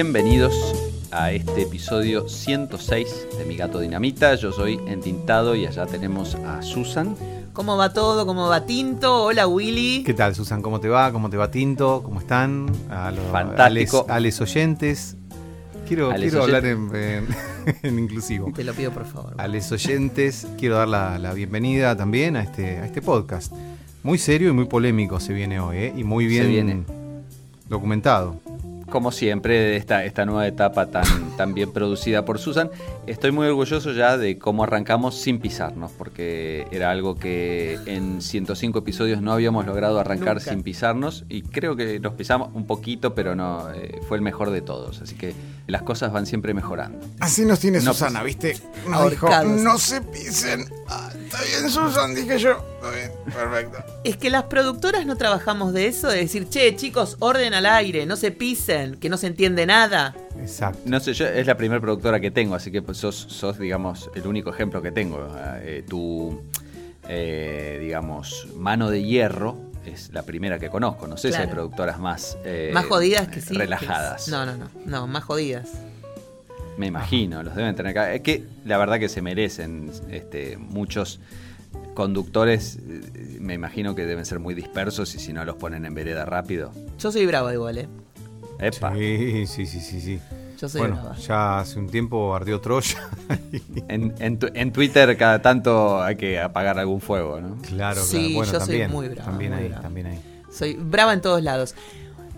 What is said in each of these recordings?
bienvenidos a este episodio 106 de Mi Gato Dinamita. Yo soy Entintado y allá tenemos a Susan. ¿Cómo va todo? ¿Cómo va Tinto? Hola Willy. ¿Qué tal, Susan? ¿Cómo te va? ¿Cómo te va Tinto? ¿Cómo están? A los Fantástico. A les oyentes. Quiero, A les quiero hablar oyentes. en, en- en inclusivo. Te lo pido por favor. A los oyentes quiero dar la, la bienvenida también a este, a este podcast. Muy serio y muy polémico se viene hoy, ¿eh? Y muy bien viene. documentado. Como siempre, de esta, esta nueva etapa tan, tan bien producida por Susan, estoy muy orgulloso ya de cómo arrancamos sin pisarnos, porque era algo que en 105 episodios no habíamos logrado arrancar Nunca. sin pisarnos y creo que nos pisamos un poquito, pero no, eh, fue el mejor de todos, así que las cosas van siempre mejorando. Así nos tiene No, Susana, ¿viste? Nos dijo. "No se pisen. está bien, Susan, dije yo. Está bien, perfecto. Es que las productoras no trabajamos de eso, de decir, che, chicos, orden al aire, no se pisen, que no se entiende nada. Exacto. No sé, yo es la primera productora que tengo, así que pues, sos, sos, digamos, el único ejemplo que tengo. Eh, tu, eh, digamos, mano de hierro es la primera que conozco. No sé si hay productoras más... eh, más jodidas que sí. Relajadas. que- No, no, no, no, más jodidas. Me imagino, los deben tener acá. Es que la verdad que se merecen este, muchos conductores, eh, me imagino que deben ser muy dispersos y si no los ponen en vereda rápido. Yo soy brava igual, ¿eh? Epa. Sí, sí, sí, sí, sí. Yo soy Bueno, brava. ya hace un tiempo ardió Troya. En, en tu- en Twitter cada tanto hay que apagar algún fuego, ¿no? Claro, Sí, claro. Bueno, yo soy muy brava, También muy ahí, brava. también ahí. Soy brava en todos lados.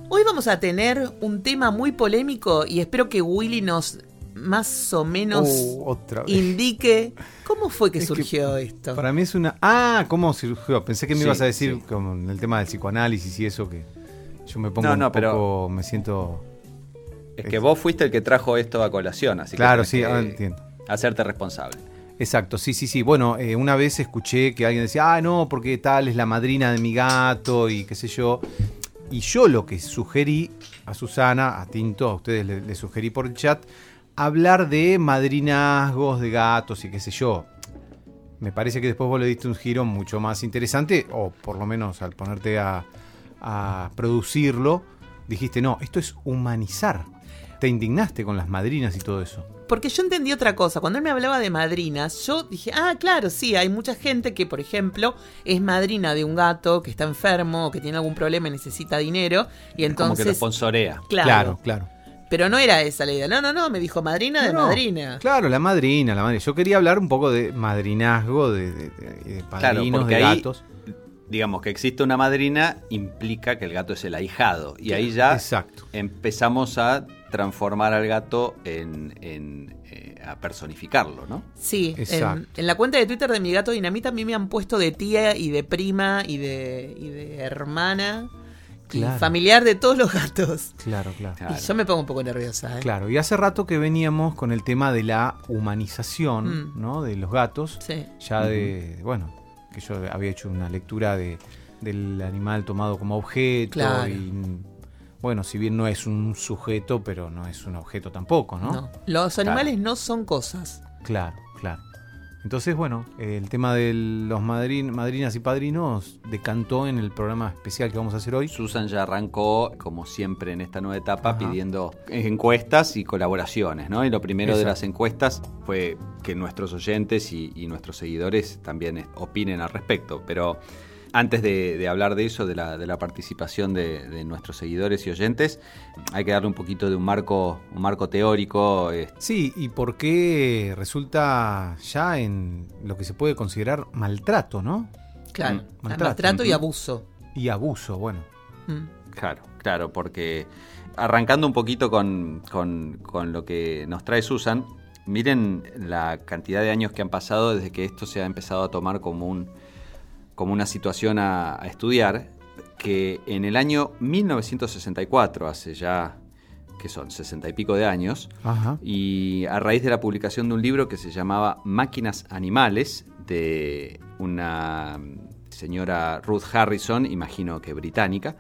Hoy vamos a tener un tema muy polémico y espero que Willy nos más o menos Oh, indique cómo fue que Es que surgió esto. Para mí es una. Ah, ¿cómo surgió? Pensé que me Sí, ibas a decir sí. con el tema del psicoanálisis y eso que yo me pongo No, un no, pero- poco, me siento. Es que vos fuiste el que trajo esto a colación, así Claro, que sí, tenés ahora que entiendo. hacerte responsable. Exacto, sí, sí, sí. Bueno, eh, una vez escuché que alguien decía, ah, no, porque tal es la madrina de mi gato y qué sé yo. Y yo lo que sugerí a Susana, a Tinto, a ustedes le, le sugerí por el chat, hablar de madrinazgos de gatos y qué sé yo. Me parece que después vos le diste un giro mucho más interesante, o por lo menos al ponerte a, a producirlo, dijiste, no, esto es humanizar. Te indignaste con las madrinas y todo eso. Porque yo entendí otra cosa. Cuando él me hablaba de madrinas, yo dije, ah, claro, sí, hay mucha gente que, por ejemplo, es madrina de un gato que está enfermo o que tiene algún problema y necesita dinero. Y Como que lo entonces. sponsorea. Claro, claro. claro. Pero no era esa la idea. No, no, no, me dijo madrina de No, madrina. Claro, la madrina, la madrina. Yo quería hablar un poco de madrinazgo, de, de- de- de padrinos, de ahí- gatos. Digamos que existe una madrina implica que el gato es el ahijado. Y ahí ya Exacto. empezamos a transformar al gato en, en, eh, a personificarlo, ¿no? Sí, en, Exacto. en la cuenta de Twitter de mi gato Dinamita a mí me han puesto de tía y de prima y de, y de hermana y familiar de todos los gatos. Claro, claro. Claro. Y yo me pongo un poco nerviosa. ¿eh? Claro, y hace rato que veníamos con el tema de la humanización, Mm. ¿no? De los gatos. Sí. Ya de, bueno, que yo había hecho una lectura de, del animal tomado como objeto. Claro. Y, bueno, si bien no es un sujeto, pero no es un objeto tampoco, ¿no? No, Los animales no son cosas. Claro, claro. Entonces, bueno, el tema de los madrin- madrinas y padrinos decantó en el programa especial que vamos a hacer hoy. Susan ya arrancó, como siempre en esta nueva etapa, Ajá. pidiendo encuestas y colaboraciones, ¿no? Y lo primero de las encuestas fue que nuestros oyentes y, y nuestros seguidores también opinen al respecto. Pero antes de, de hablar de eso, de la, de la participación de, de nuestros seguidores y oyentes, hay que darle un poquito de un marco, un marco teórico. eh, Sí, y por qué resulta ya en lo que se puede considerar maltrato, ¿no? Claro. Mm, Maltrato, maltrato. y abuso. Y abuso, bueno. Mm. Claro, claro, porque arrancando un poquito con, con- con lo que nos trae Susan, miren la cantidad de años que han pasado desde que esto se ha empezado a tomar como, un, como una situación a, a estudiar, que en el año 1964, hace ya, que son, sesenta y pico de años, Ajá. y a raíz de la publicación de un libro que se llamaba Máquinas Animales, de una señora Ruth Harrison, imagino que británica,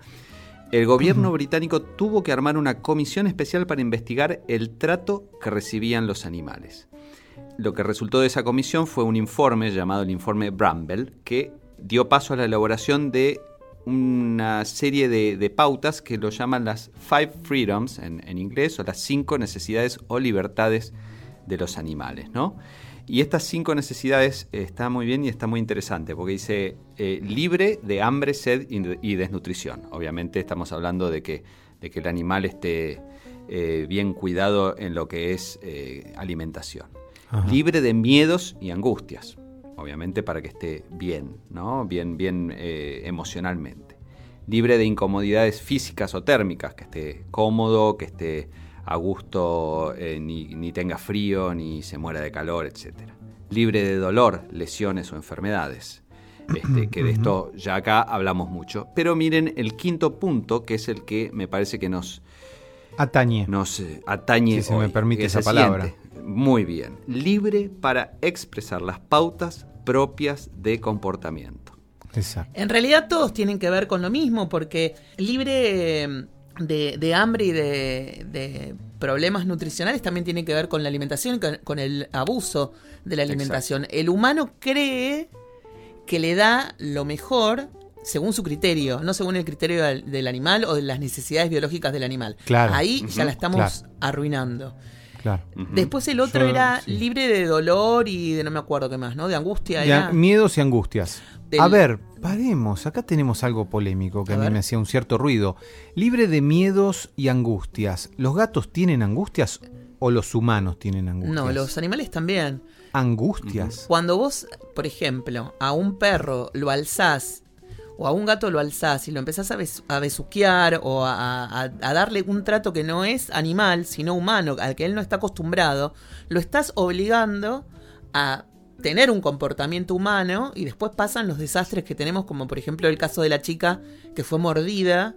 el gobierno británico tuvo que armar una comisión especial para investigar el trato que recibían los animales. Lo que resultó de esa comisión fue un informe llamado el informe Bramble, que dio paso a la elaboración de una serie de, pautas que lo llaman las Five Freedoms en, en, inglés, o las cinco necesidades o libertades de los animales, ¿no? Y estas cinco necesidades eh, está muy bien y está muy interesante, porque dice eh, libre de hambre, sed y, desnutrición. Obviamente estamos hablando de que, de que el animal esté eh, bien cuidado en lo que es alimentación. Libre de miedos y angustias, obviamente para que esté bien, ¿no? Bien, bien emocionalmente. Libre de incomodidades físicas o térmicas, que esté cómodo, que esté a gusto, eh, ni, tenga frío, ni se muera de calor, etc. Libre de dolor, lesiones o enfermedades. Este, que de esto ya acá hablamos mucho. Pero miren el quinto punto, que es el que me parece que nos atañe. Nos eh, atañe. Si se me permite esa palabra. Muy bien. Libre para expresar las pautas propias de comportamiento. Exacto. En realidad todos tienen que ver con lo mismo, porque libre de, hambre y de, problemas nutricionales también tiene que ver con la alimentación con, el abuso de la alimentación. El humano cree que le da lo mejor según su criterio, no según el criterio del, animal o de las necesidades biológicas del animal. Ahí ya la estamos arruinando. Después el otro era libre de dolor y de no me acuerdo qué más, ¿no? De angustia. Miedos y angustias. A ver, paremos. Acá tenemos algo polémico que a, mí me hacía un cierto ruido. Libre de miedos y angustias. ¿Los gatos tienen angustias o los humanos tienen angustias? No, los animales también. ¿Angustias? Cuando vos, por ejemplo, a un perro lo alzás o a un gato lo alzás y lo empezás a, besuquear o a, darle un trato que no es animal, sino humano, al que él no está acostumbrado, lo estás obligando a tener un comportamiento humano y después pasan los desastres que tenemos, como por ejemplo el caso de la chica que fue mordida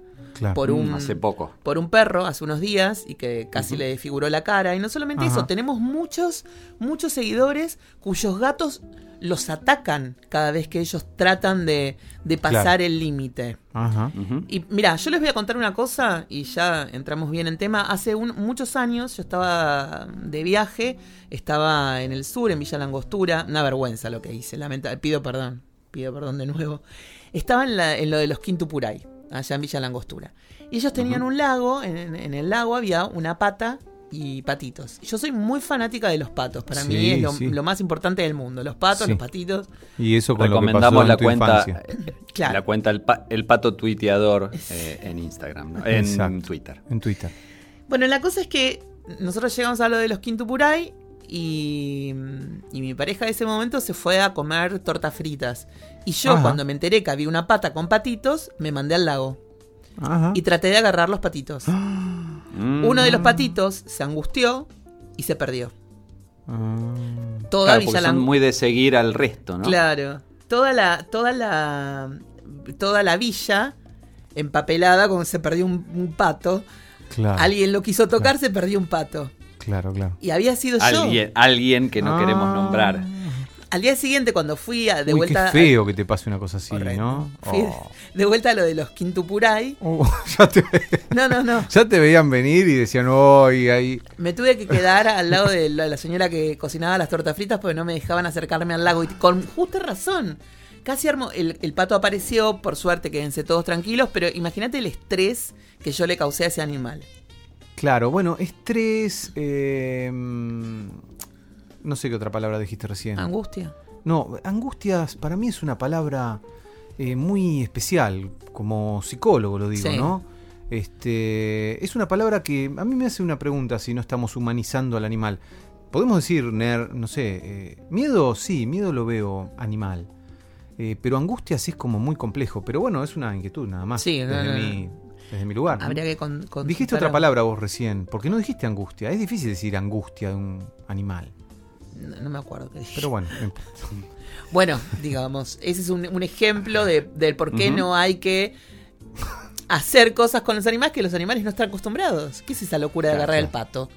por un hace poco. por un perro hace unos días y que casi le desfiguró la cara. Y no solamente eso tenemos muchos muchos seguidores cuyos gatos los atacan cada vez que ellos tratan de, pasar el límite. Y mira, yo les voy a contar una cosa y ya entramos bien en tema. Hace muchos años yo estaba de viaje, estaba en el sur, en Villa Langostura. Una vergüenza lo que hice, lamenta pido perdón, pido perdón de nuevo. Estaba en, en lo de los Quintupuray, allá en Villa Langostura. Y ellos tenían un lago, en el lago había una pata y patitos. Yo soy muy fanática de los patos. Para mí es lo, más importante del mundo. Los patos, los patitos. Y eso con recomendamos la cuenta, la cuenta el, pato tuiteador eh, en Instagram, en Twitter. En Twitter. Bueno, la cosa es que nosotros llegamos a lo de los Quintupuray y, y mi pareja en ese momento se fue a comer tortas fritas. Y yo, cuando me enteré que había una pata con patitos, me mandé al lago. Y traté de agarrar los patitos. Uno de los patitos se angustió y se perdió. Ah. Toda Villa son muy de seguir al resto, ¿no? Claro. Toda la, toda la, toda la villa empapelada como se perdió un, pato. Alguien lo quiso tocar, se perdió un pato. Claro, claro. Y había sido alguien, yo. Alguien que no queremos ah. nombrar. Al día siguiente, cuando fui a, de vuelta. Qué feo que te pase una cosa así, ¿no? Oh. de vuelta a lo de los Quintupuray. Uh, ya te no, no, no. Ya te veían venir y decían, hoy ahí. Me tuve que quedar al lado de la, señora que cocinaba las tortas fritas porque no me dejaban acercarme al lago. Y con justa razón. Casi armo. El, pato apareció, por suerte, quédense todos tranquilos, pero imagínate el estrés que yo le causé a ese animal. Claro, bueno, estrés. Eh, no sé qué otra palabra dijiste recién. Angustia. No, angustias para mí es una palabra eh, muy especial, como psicólogo lo digo, ¿no? Este, es una palabra que a mí me hace una pregunta si no estamos humanizando al animal. Podemos decir, no sé, eh, miedo, sí, miedo lo veo animal. Eh, pero angustias es como muy complejo. Pero bueno, es una inquietud nada más. Sí, desde, mi, desde mi lugar. Habría que dijiste otra palabra vos recién. porque no dijiste angustia? Es difícil decir angustia de un animal. No, me acuerdo qué dije. Pero bueno. bueno, digamos, ese es un, ejemplo de, del por qué no hay que hacer cosas con los animales que los animales no están acostumbrados. ¿Qué es esa locura de agarrar el pato?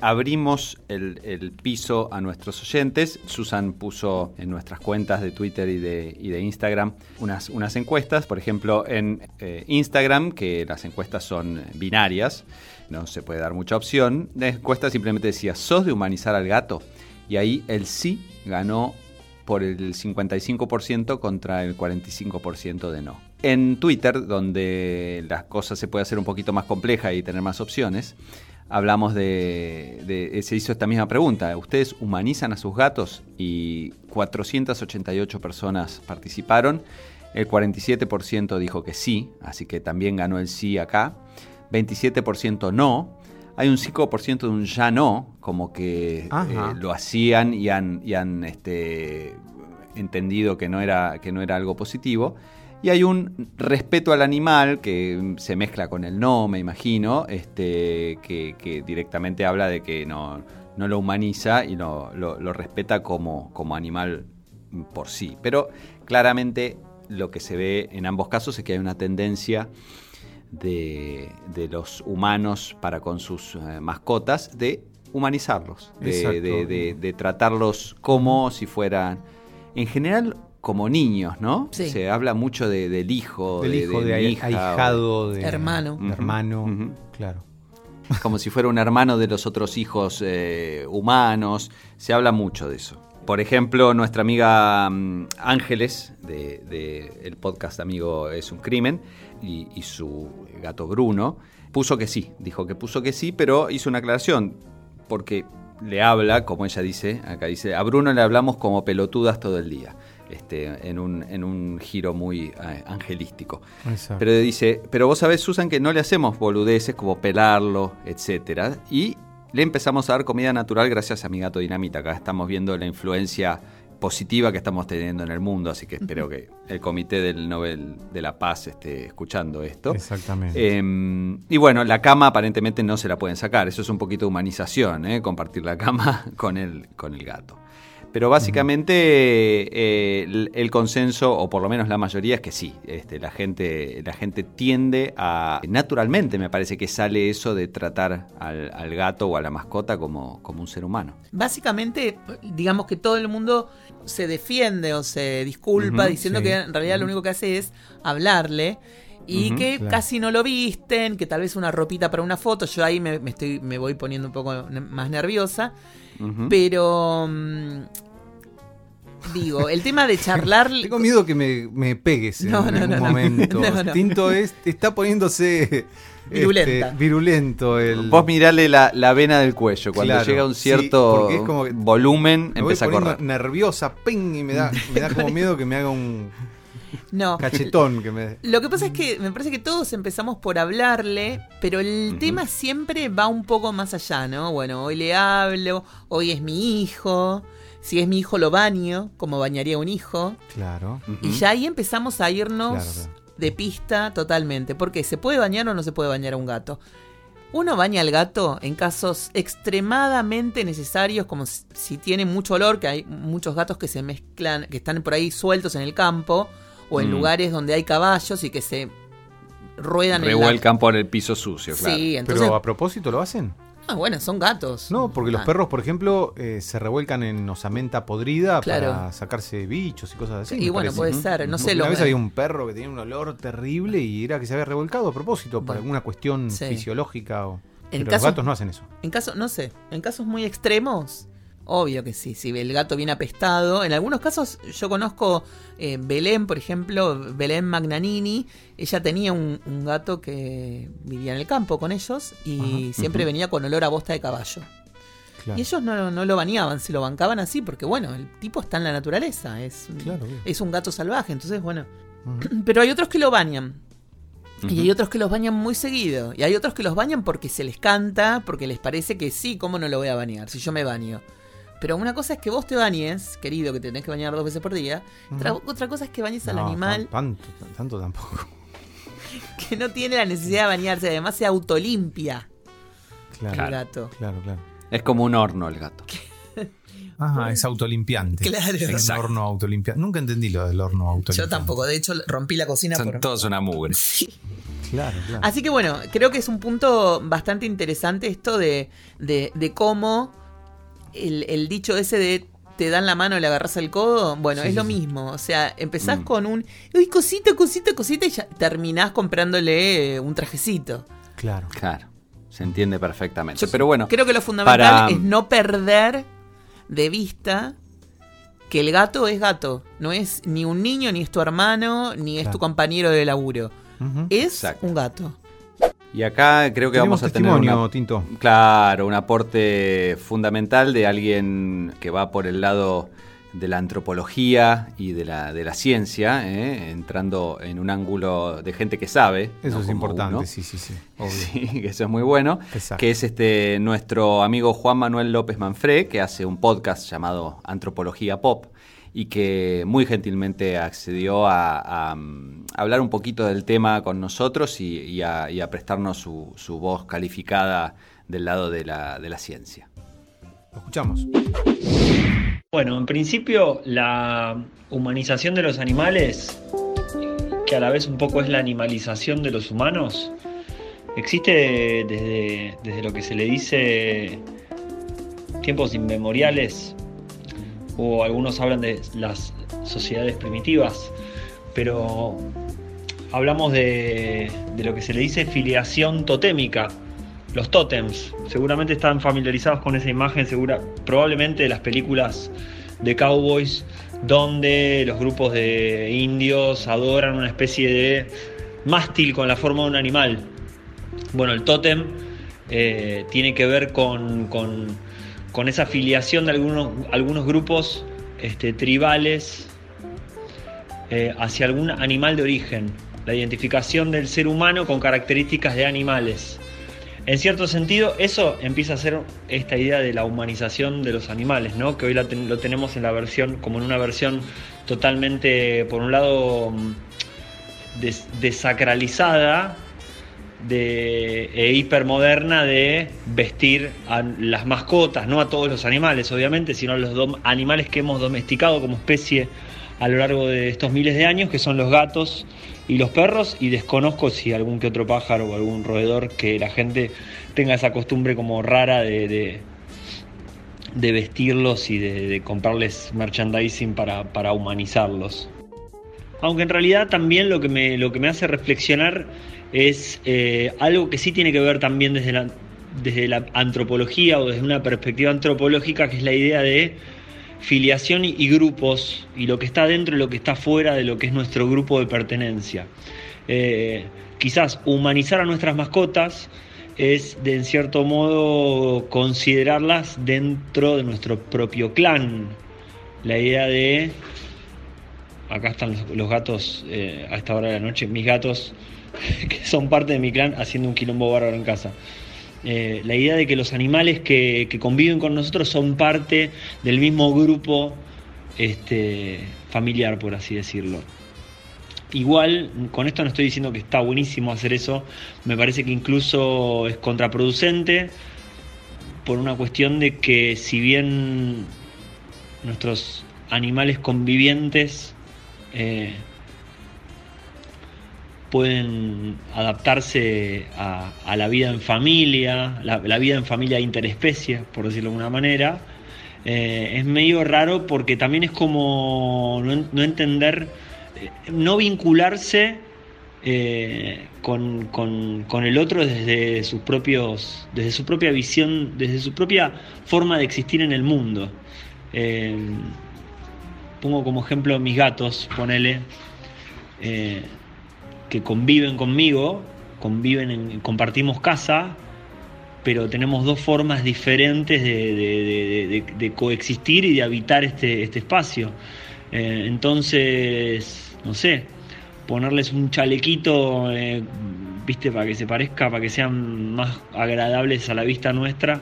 Abrimos el, piso a nuestros oyentes. Susan puso en nuestras cuentas de Twitter y de, y de Instagram unas, unas encuestas. Por ejemplo, en eh, Instagram, que las encuestas son binarias, no se puede dar mucha opción. La encuesta simplemente decía, ¿sos de humanizar al gato? Y ahí el sí ganó por el 55% contra el 45% de no. En Twitter, donde las cosas se puede hacer un poquito más compleja y tener más opciones, hablamos de, de, se hizo esta misma pregunta. ¿Ustedes humanizan a sus gatos? Y 488 personas participaron. El 47% dijo que sí, así que también ganó el sí acá. 27% no. Hay un 5% de un ya no, como que eh, lo hacían y han, y han este, entendido que no, era, que no era algo positivo. Y hay un respeto al animal que se mezcla con el no, me imagino, este, que, directamente habla de que no, no lo humaniza y lo, lo, respeta como, como animal por sí. Pero claramente lo que se ve en ambos casos es que hay una tendencia de, los humanos para con sus eh, mascotas de humanizarlos, de, de, tratarlos como si fueran, en general, como niños, ¿no? Se habla mucho del hijo, del hijo, de, hija, ahijado, de hermano, hermano, claro. Como si fuera un hermano de los otros hijos eh, humanos. Se habla mucho de eso. Por ejemplo, nuestra amiga mm, Ángeles, del de, el podcast Amigo es un crimen, y, y, su gato Bruno, puso que sí, dijo que puso que sí, pero hizo una aclaración, porque le habla, como ella dice, acá dice, a Bruno le hablamos como pelotudas todo el día. Este, en, un, en un giro muy eh, angelístico. Pero dice, pero vos sabés, Susan, que no le hacemos boludeces como pelarlo, etcétera, y le empezamos a dar comida natural gracias a mi gato Dinamita. Acá estamos viendo la influencia positiva que estamos teniendo en el mundo, así que espero que el comité del Nobel de la Paz esté escuchando esto. Exactamente. Em, y bueno, la cama aparentemente no se la pueden sacar, eso es un poquito de humanización, ¿eh? compartir la cama con el, con el gato. Pero básicamente eh, el, consenso, o por lo menos la mayoría, es que sí. Este, la, gente, la gente tiende a. Naturalmente me parece que sale eso de tratar al, gato o a la mascota como, como un ser humano. Básicamente, digamos que todo el mundo se defiende o se disculpa diciendo que en realidad lo único que hace es hablarle y que casi no lo visten, que tal vez una ropita para una foto, yo ahí me, estoy, me voy poniendo un poco más nerviosa, pero mm, digo, el tema de charlar... Tengo miedo que me, pegues en algún momento. Tinto es, está poniéndose... Virulenta. Este, virulento. El... Vos mirale la, vena del cuello. Cuando llega a un cierto volumen, empieza a correr. nerviosa, ping, y me da, me da como miedo que me haga un, no. Cachetón que me... Lo que pasa es que me parece que todos empezamos por hablarle, pero el tema siempre va un poco más allá, ¿no? Bueno, hoy le hablo, hoy es mi hijo. Si es mi hijo, lo baño, como bañaría un hijo. Claro. Y ya ahí empezamos a irnos de pista totalmente. Porque ¿se puede bañar o no se puede bañar a un gato? Uno baña al gato en casos extremadamente necesarios, como si tiene mucho olor, que hay muchos gatos que se mezclan, que están por ahí sueltos en el campo, o en mm. lugares donde hay caballos y que se ruedan Revuelcan por el piso sucio, claro. Sí, Pero a propósito lo hacen. Ah, bueno, son gatos. No, porque los ah. perros, por ejemplo, eh, se revuelcan en osamenta podrida para sacarse bichos y cosas así. y bueno, puede ser, no sé. Una vez había un perro que tenía un olor terrible y era que se había revolcado a propósito, por alguna cuestión fisiológica. O... Pero los gatos no hacen eso. En caso, no sé, en casos muy extremos, Obvio que sí, si el gato viene apestado. En algunos casos yo conozco eh, Belén, por ejemplo, Belén Magnanini. Ella tenía un, gato que vivía en el campo con ellos y siempre venía con olor a bosta de caballo. Y ellos no, lo bañaban, se lo bancaban así porque, bueno, el tipo está en la naturaleza, es, es un gato salvaje, entonces, bueno. Pero hay otros que lo bañan. Y hay otros que los bañan muy seguido. Y hay otros que los bañan porque se les canta, porque les parece que sí, ¿cómo no lo voy a bañar? Si yo me baño. Pero una cosa es que vos te bañes, querido, que tenés que bañar dos veces por día. otra, cosa es que bañes al animal. Tanto, tanto tampoco. Que no tiene la necesidad de bañarse, además se autolimpia. Claro, el gato. Claro, claro. Es como un horno el gato. Ajá, es autolimpiante. Claro. Es un horno autolimpiante. Nunca entendí lo del horno autolimpiante. Yo tampoco. De hecho, rompí la cocina Son todos una mugre. Sí. Claro, claro. Así que bueno, creo que es un punto bastante interesante esto de, de, de cómo el, dicho ese de te dan la mano y le agarras el codo, bueno, es lo mismo. O sea, empezás mm. con un, uy, cosita, cosita, cosita, y ya terminás comprándole un trajecito. Claro. Claro. Se entiende perfectamente. Pero bueno. Creo que lo fundamental es no perder de vista que el gato es gato. No es ni un niño, ni es tu hermano, ni es tu compañero de laburo. Es un gato. Y acá creo que vamos a tener Tinto. claro, un aporte fundamental de alguien que va por el lado de la antropología y de la, de la ciencia, ¿eh? entrando en un ángulo de gente que sabe. Eso es importante, sí, sí, sí. Sí, que eso es muy bueno. Que es este nuestro amigo Juan Manuel López Manfré, que hace un podcast llamado Antropología Pop y que muy gentilmente accedió a, hablar un poquito del tema con nosotros y, a, prestarnos su, su, voz calificada del lado de la, de la ciencia. Lo escuchamos. Bueno, en principio la humanización de los animales, que a la vez un poco es la animalización de los humanos, existe desde, desde lo que se le dice tiempos inmemoriales, o algunos hablan de las sociedades primitivas, pero hablamos de, de lo que se le dice filiación totémica los tótems. Seguramente están familiarizados con esa imagen, segura, probablemente de las películas de cowboys, donde los grupos de indios adoran una especie de mástil con la forma de un animal. Bueno, el tótem eh, tiene que ver con, con, esa filiación de algunos, algunos grupos este, tribales eh, hacia algún animal de origen, la identificación del ser humano con características de animales. En cierto sentido, eso empieza a ser esta idea de la humanización de los animales, ¿no? que hoy lo tenemos en la versión, como en una versión totalmente, por un lado, mm, desacralizada de, e hipermoderna de vestir a las mascotas, no a todos los animales, obviamente, sino a los animales que hemos domesticado como especie a lo largo de estos miles de años, que son los gatos y los perros y desconozco si algún que otro pájaro o algún roedor que la gente tenga esa costumbre como rara de, de, vestirlos y de, comprarles merchandising para, humanizarlos. Aunque en realidad también lo que me, lo que me hace reflexionar es eh, algo que sí tiene que ver también desde la, desde la antropología o desde una perspectiva antropológica, que es la idea de filiación y grupos, y lo que está dentro y lo que está fuera de lo que es nuestro grupo de pertenencia. Eh, quizás humanizar a nuestras mascotas es de en cierto modo considerarlas dentro de nuestro propio clan. La idea de, acá están los, gatos eh, a esta hora de la noche, mis gatos que son parte de mi clan haciendo un quilombo bárbaro en casa. Eh, la idea de que los animales que, conviven con nosotros son parte del mismo grupo este, familiar, por así decirlo. Igual, con esto no estoy diciendo que está buenísimo hacer eso, me parece que incluso es contraproducente por una cuestión de que si bien nuestros animales convivientes eh, pueden adaptarse a, la vida en familia, la, vida en familia interespecie, por decirlo de alguna manera, eh, es medio raro porque también es como no, entender, eh, no vincularse eh, con, el otro desde sus propios, desde su propia visión, desde su propia forma de existir en el mundo. pongo como ejemplo mis gatos, ponele que conviven conmigo, conviven compartimos casa, pero tenemos dos formas diferentes de, coexistir y de habitar este, este espacio. Eh, entonces, no sé, ponerles un chalequito, eh, viste, para que se parezca, para que sean más agradables a la vista nuestra,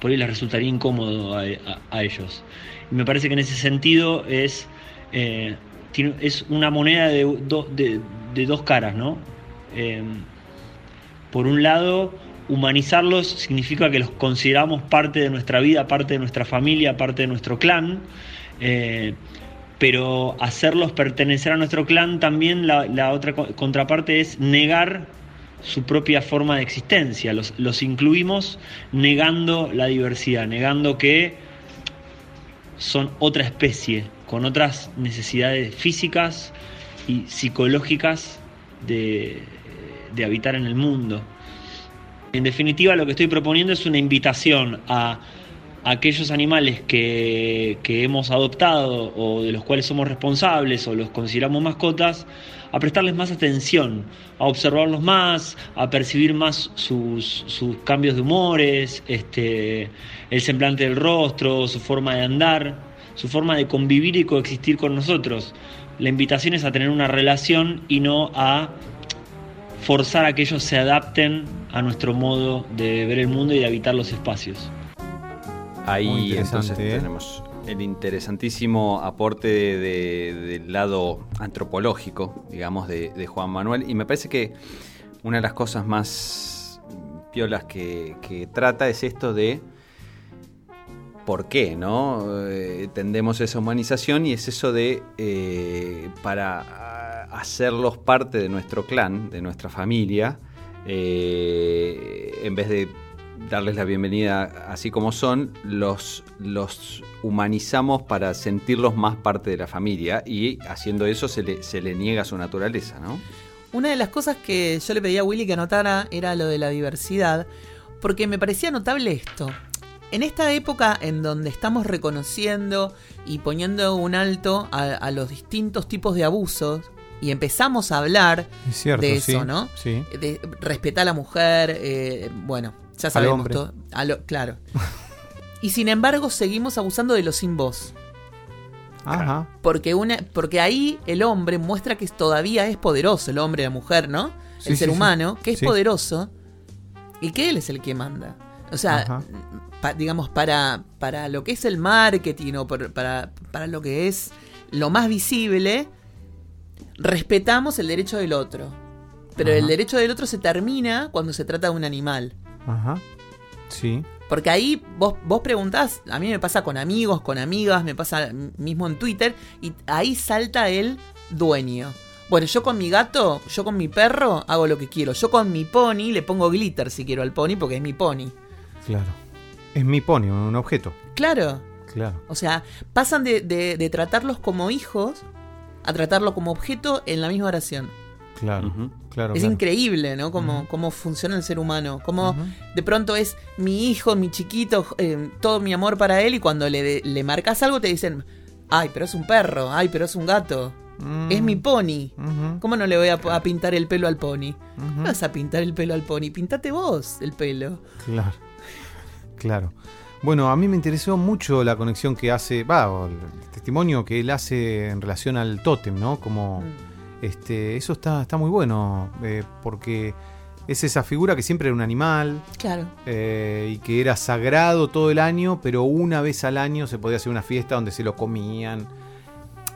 por ahí les resultaría incómodo a, ellos. Me parece que en ese sentido es eh, es una moneda de, de, dos caras, ¿no? Em, por un lado, humanizarlos significa que los consideramos parte de nuestra vida, parte de nuestra familia, parte de nuestro clan, eh, pero hacerlos pertenecer a nuestro clan también la, otra contraparte es negar su propia forma de existencia, los, los incluimos negando la diversidad, negando que son otra especie, con otras necesidades físicas y psicológicas de, habitar en el mundo. En definitiva, lo que estoy proponiendo es una invitación a aquellos animales que, que, hemos adoptado o de los cuales somos responsables o los consideramos mascotas, a prestarles más atención, a observarlos más, a percibir más sus, sus cambios de humores, este, el semblante del rostro, su forma de andar, su forma de convivir y coexistir con nosotros. La invitación es a tener una relación y no a forzar a que ellos se adapten a nuestro modo de ver el mundo y de habitar los espacios. Ahí entonces ¿eh? tenemos el interesantísimo aporte del lado antropológico, digamos, de, Juan Manuel. Y me parece que una de las cosas más piolas que, trata es esto de por qué, ¿no? Eh, tendemos esa humanización y es eso de eh, para hacerlos parte de nuestro clan, de nuestra familia, en vez de darles la bienvenida así como son, los, los humanizamos para sentirlos más parte de la familia y haciendo eso se le, se le niega su naturaleza, ¿no? Una de las cosas que yo le pedí a Willy que anotara era lo de la diversidad, porque me parecía notable esto. En esta época en donde estamos reconociendo y poniendo un alto a, los distintos tipos de abusos, y empezamos a hablar de eso, ¿no? Sí. De respetar a la mujer, eh, bueno, ya sabemos todo. claro. y sin embargo, seguimos abusando de los sin voz. Ajá. Porque, una, porque ahí el hombre muestra que todavía es poderoso, el hombre, la mujer, ¿no? el ser humano, que es poderoso y que él es el que manda. O sea, digamos, para, para lo que es el marketing o para, para lo que es lo más visible, respetamos el derecho del otro. Pero el derecho del otro se termina cuando se trata de un animal. Ajá. Sí. Porque ahí vos, vos preguntás, a mí me pasa con amigos, con amigas, me pasa mismo en Twitter, y ahí salta el dueño. Bueno, yo con mi gato, yo con mi perro hago lo que quiero. Yo con mi pony le pongo glitter si quiero al pony porque es mi pony. Claro. Es mi pony, un objeto. Claro. Claro. O sea, pasan de, de, tratarlos como hijos a tratarlo como objeto en la misma oración. Claro, claro. Es increíble, ¿no? Cómo, cómo funciona el ser humano. Cómo de pronto es mi hijo, mi chiquito, eh, todo mi amor para él y cuando le, le marcas algo te dicen, ay, pero es un perro, ay, pero es un gato. Es mi mm. pony. ¿Cómo no le voy a, pintar el pelo al pony? No vas a pintar el pelo al pony, pintate vos el pelo. Claro, claro. Bueno, a mí me interesó mucho la conexión que hace, va, el testimonio que él hace en relación al tótem, ¿no? Como... Mm. Este, eso está, está muy bueno, eh, porque es esa figura que siempre era un animal. Claro. Eh, y que era sagrado todo el año, pero una vez al año se podía hacer una fiesta donde se lo comían.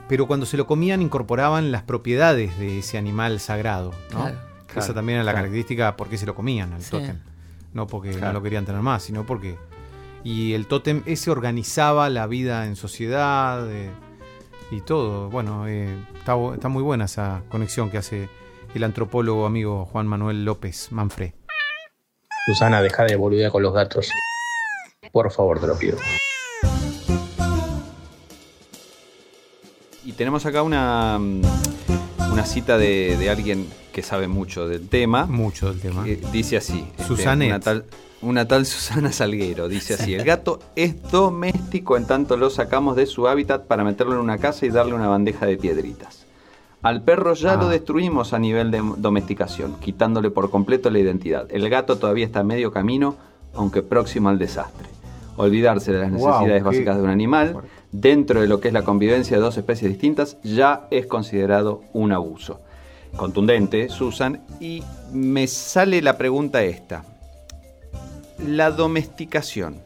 Pero cuando se lo comían incorporaban las propiedades de ese animal sagrado. ¿no? Esa también era la característica por qué se lo comían al tótem. No porque no lo querían tener más, sino porque... Y el tótem ese organizaba la vida en sociedad y todo. Bueno, eh, está, muy buena esa conexión que hace el antropólogo amigo Juan Manuel López Manfred. Susana, deja de boludear con los gatos. Por favor, te lo pido. Y tenemos acá una, una cita de, alguien que sabe mucho del tema. Mucho del tema. dice así. Este, Susana una tal Susana Salguero dice así, el gato es doméstico en tanto lo sacamos de su hábitat para meterlo en una casa y darle una bandeja de piedritas. Al perro ya lo ah. destruimos a nivel de domesticación, quitándole por completo la identidad. El gato todavía está a medio camino, aunque próximo al desastre. Olvidarse de las necesidades básicas de un animal, dentro de lo que es la convivencia de dos especies distintas, ya es considerado un abuso. Contundente, Susan, y me sale la pregunta esta la domesticación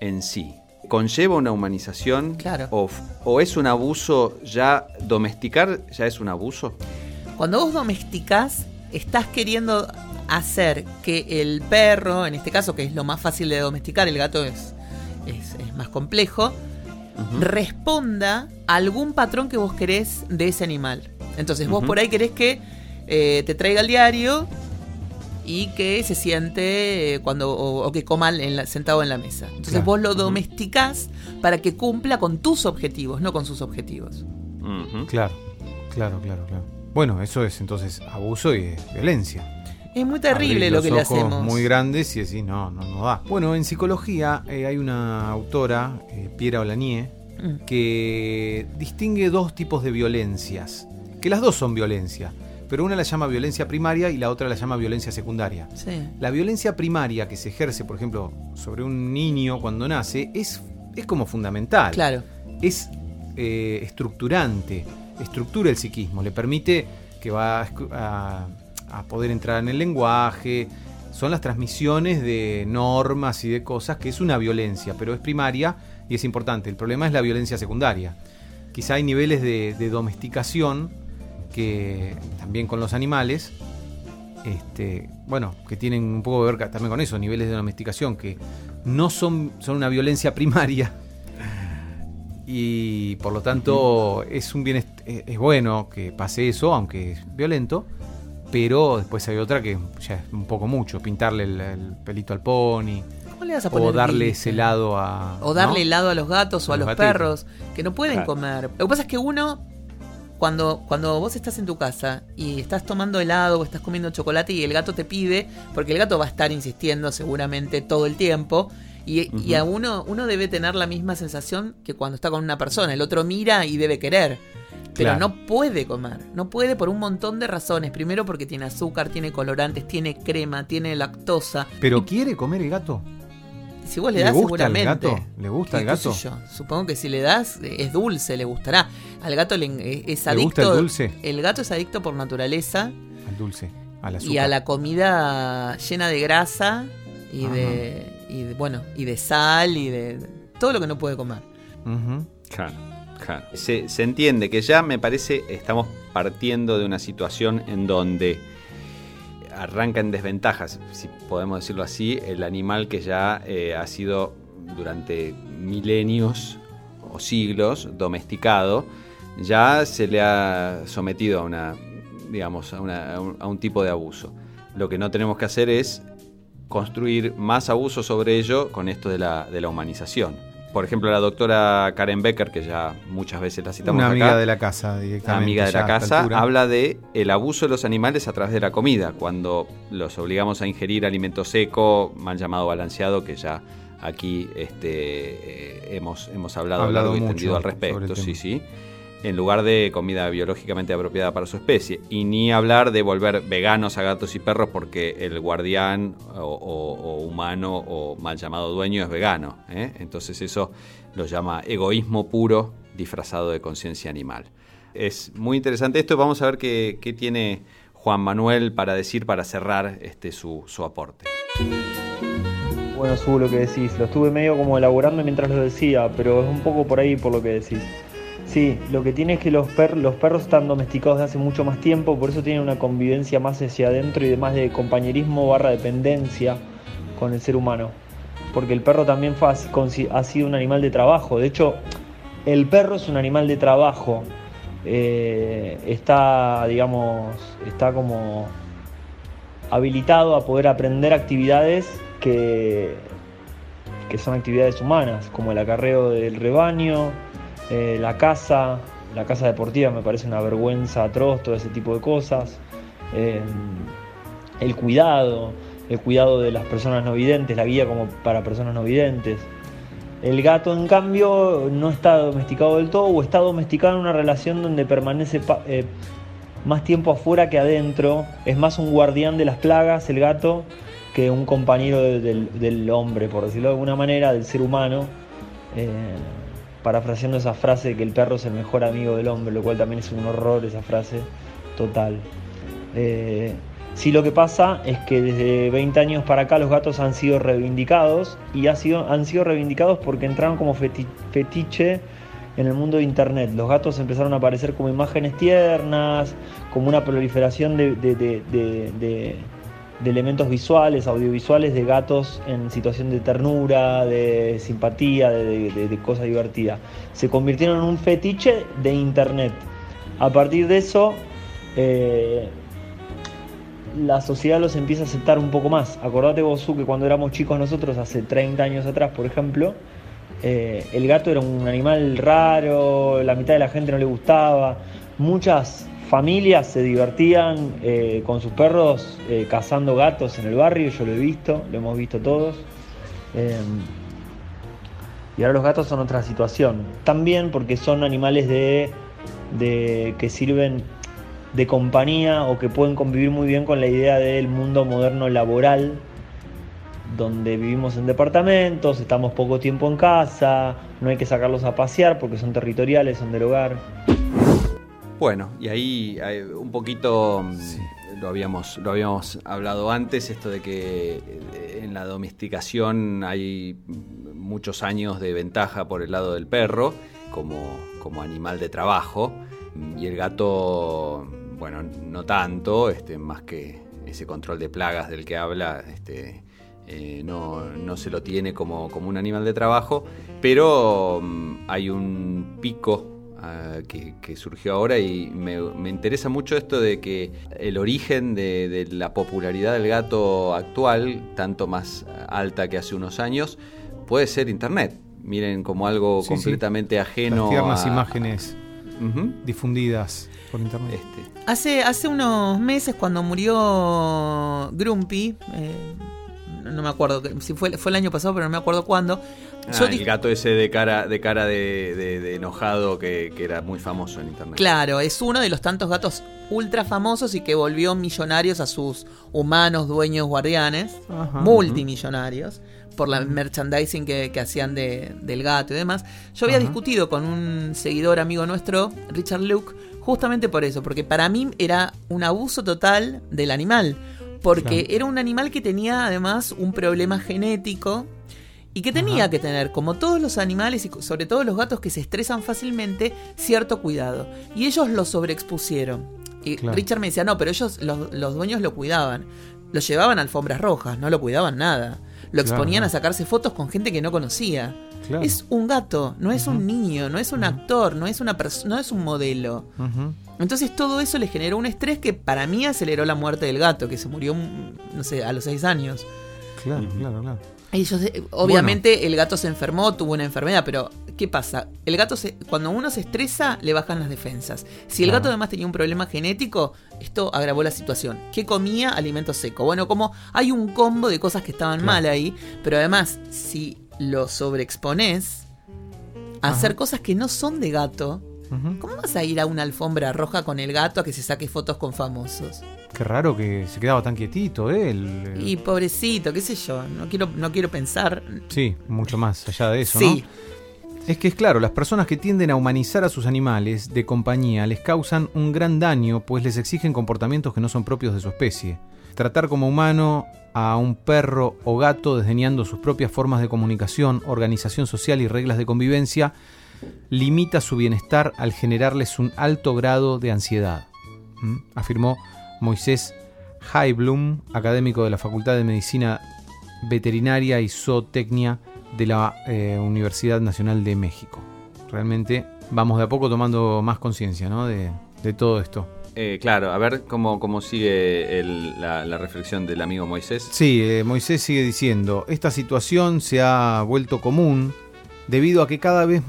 en sí conlleva una humanización claro. o, es un abuso ya domesticar ya es un abuso cuando vos domesticás estás queriendo hacer que el perro en este caso que es lo más fácil de domesticar el gato es es, más complejo responda a algún patrón que vos querés de ese animal. Entonces vos por ahí querés que eh, te traiga el diario y que se siente eh, cuando o, que coma sentado en la mesa. Entonces vos lo domesticás para que cumpla con tus objetivos, no con sus objetivos. Claro, claro, claro, claro. Bueno, eso es entonces abuso y violencia. Es muy terrible lo que le hacemos. Muy grandes y decís, no, no, no da. Bueno, en psicología eh, hay una autora, eh, Piera Olanier, Mm. que distingue dos tipos de violencias, que las dos son violencia, pero una la llama violencia primaria y la otra la llama violencia secundaria. Sí. La violencia primaria que se ejerce, por ejemplo, sobre un niño cuando nace, es, es como fundamental. Claro. Es eh, estructurante, estructura el psiquismo, le permite que va a, escu- a- a poder entrar en el lenguaje. Son las transmisiones de normas y de cosas, que es una violencia, pero es primaria y es importante. El problema es la violencia secundaria. Quizá hay niveles de, de domesticación que también con los animales, este, bueno, que tienen un poco que ver también con eso, niveles de domesticación que no son, son una violencia primaria y por lo tanto es un bien es, es bueno que pase eso, aunque es violento, pero después hay otra que ya es un poco mucho, pintarle el, el pelito al pony ¿Cómo le vas a poner o darle ese helado a O darle ¿no? helado a los gatos o A a los perros, que no pueden Claro. comer. Lo que pasa es que uno, cuando, cuando vos estás en tu casa y estás tomando helado o estás comiendo chocolate y el gato te pide, porque el gato va a estar insistiendo seguramente todo el tiempo, y, y a uno, uno debe tener la misma sensación que cuando está con una persona. El otro mira y debe querer. Pero Claro. no puede comer, no puede por un montón de razones. Primero porque tiene azúcar, tiene colorantes, tiene crema, tiene lactosa. Pero quiere comer el gato. Si vos le ¿Le das, gusta el seguramente. gato? ¿Le gusta ¿Qué- el qué sé gato? yo? Supongo que si le das, eh, es dulce, le gustará. Al gato le, eh, es ¿Le adicto. gusta el dulce? el gato es adicto por naturaleza Al dulce, al azúcar. y a la comida llena de grasa y de, y de- bueno y de sal y de todo lo que no puede comer. Claro. Se, se entiende que ya me parece estamos partiendo de una situación en donde arranca en desventajas, si podemos decirlo así, el animal que ya eh, ha sido durante milenios o siglos domesticado, ya se le ha sometido a una, digamos, a, una- un tipo de abuso. Lo que no tenemos que hacer es construir más abuso sobre ello con esto de la, de la humanización. Por ejemplo, la doctora Karen Becker, que ya muchas veces la citamos Una acá, amiga de la casa directamente. amiga de la casa, habla de el abuso de los animales a través de la comida, cuando los obligamos a ingerir alimento seco, mal llamado balanceado, que ya aquí este, eh, hemos, hemos hablado, Hablado largo y mucho al respecto, sí, sí, en lugar de comida biológicamente apropiada para su especie. Y ni hablar de volver veganos a gatos y perros porque el guardián o, humano o mal llamado dueño es vegano. ¿eh? Entonces eso lo llama egoísmo puro disfrazado de conciencia animal. Es muy interesante esto. Vamos a ver qué, qué tiene Juan Manuel para decir para cerrar este su, su aporte. Bueno, subo lo que decís. Lo estuve medio como elaborando mientras lo decía, pero es un poco por ahí por lo que decís. Sí, lo que tiene es que los, per- los perros están domesticados desde hace mucho más tiempo, por eso tienen una convivencia más hacia adentro y demás de compañerismo barra dependencia con el ser humano. Porque el perro también fue, ha sido un animal de trabajo. De hecho, el perro es un animal de trabajo. Eh, está, digamos, está como habilitado a poder aprender actividades que, que son actividades humanas, como el acarreo del rebaño, eh, la caza, la caza deportiva me parece una vergüenza atroz, todo ese tipo de cosas, eh, el cuidado, el cuidado de las personas no videntes, la guía como para personas no videntes. El gato, en cambio, no está domesticado del todo o está domesticado en una relación donde permanece eh, más tiempo afuera que adentro. Es más un guardián de las plagas, el gato, que un compañero de- del, hombre, por decirlo de alguna manera, del ser humano. Parafraseando esa frase de que el perro es el mejor amigo del hombre, lo cual también es un horror esa frase total. Eh, sí lo que pasa es que desde 20 años para acá los gatos han sido reivindicados y sido, han sido reivindicados porque entraron como feti- fetiche en el mundo de internet. Los gatos empezaron a aparecer como imágenes tiernas, como una proliferación de- de- elementos visuales, audiovisuales de gatos en situación de ternura, de simpatía, de, de, de cosa divertida. Se convirtieron en un fetiche de internet. A partir de eso, eh, la sociedad los empieza a aceptar un poco más. Acordate vos, Su, que cuando éramos chicos nosotros, hace 30 años atrás, por ejemplo, eh, el gato era un animal raro, la mitad de la gente no le gustaba. Muchas familias se divertían eh, con sus perros eh, cazando gatos en el barrio, yo lo he visto, lo hemos visto todos. Eh, y ahora los gatos son otra situación. También porque son animales de, que sirven de compañía o que pueden convivir muy bien con la idea del mundo moderno laboral, donde vivimos en departamentos, estamos poco tiempo en casa, no hay que sacarlos a pasear porque son territoriales, son del hogar. Bueno, y ahí hay un poquito mm, lo habíamos lo habíamos hablado antes esto de que eh, en la domesticación hay muchos años de ventaja por el lado del perro como, como animal de trabajo y el gato bueno no tanto este más que ese control de plagas del que habla este eh, no, no, se lo tiene como, como un animal de trabajo, pero mm, hay un pico Ah, que, surgió ahora y me, interesa mucho esto de que el origen de, la popularidad del gato actual, tanto más alta que hace unos años, puede ser Internet. Miren como algo completamente ajeno. Las imágenes difundidas por Internet. Este. Hace, hace unos meses cuando murió Grumpy, eh, no me acuerdo si fue, fue el año pasado, pero no me acuerdo cuándo, Ah, el gato ese de cara de cara de, enojado que, era muy famoso en internet. Claro, es uno de los tantos gatos ultra famosos y que volvió millonarios a sus humanos dueños guardianes, multimillonarios, por la merchandising que, hacían de, del gato y demás. Yo había discutido con un seguidor amigo nuestro, Richard Luke, justamente por eso, porque para mí era un abuso total del animal. Porque era un animal que tenía además un problema genético y que tenía que tener, como todos los animales y sobre todo los gatos que se estresan fácilmente, cierto cuidado. Y ellos lo sobreexpusieron. Y Richard me decía, no, pero ellos, los, dueños lo cuidaban. Lo llevaban a alfombras rojas, no lo cuidaban nada. Lo exponían a sacarse fotos con gente que no conocía. Es un gato, no es un niño, no es un actor, no es una no es un modelo. Entonces todo eso le generó un estrés que para mí aceleró la muerte del gato, que se murió, no sé, a los seis años. Claro, claro, claro. Ellos, obviamente el gato se enfermó, tuvo una enfermedad, pero ¿qué pasa? El gato se, cuando uno se estresa le bajan las defensas. Si el gato además tenía un problema genético, esto agravó la situación. ¿Qué comía? Alimento seco. Bueno, como hay un combo de cosas que estaban mal ahí, pero además si lo sobreexpones a hacer cosas que no son de gato, ¿cómo vas a ir a una alfombra roja con el gato a que se saque fotos con famosos? Qué raro que se quedaba tan quietito él. Y pobrecito, qué sé yo, no quiero, no quiero pensar. Sí, mucho más allá de eso, sí. Es que es claro, las personas que tienden a humanizar a sus animales de compañía les causan un gran daño, pues les exigen comportamientos que no son propios de su especie. Tratar como humano a un perro o gato desdeñando sus propias formas de comunicación, organización social y reglas de convivencia limita su bienestar al generarles un alto grado de ansiedad, afirmó Moisés Heiblum, académico de la Facultad de Medicina Veterinaria y Zootecnia de la eh, Universidad Nacional de México. Realmente vamos de a poco tomando más conciencia ¿no? de, todo esto. Eh, claro, a ver cómo, cómo sigue la, reflexión del amigo Moisés. Sí, eh, Moisés sigue diciendo, esta situación se ha vuelto común debido a que cada vez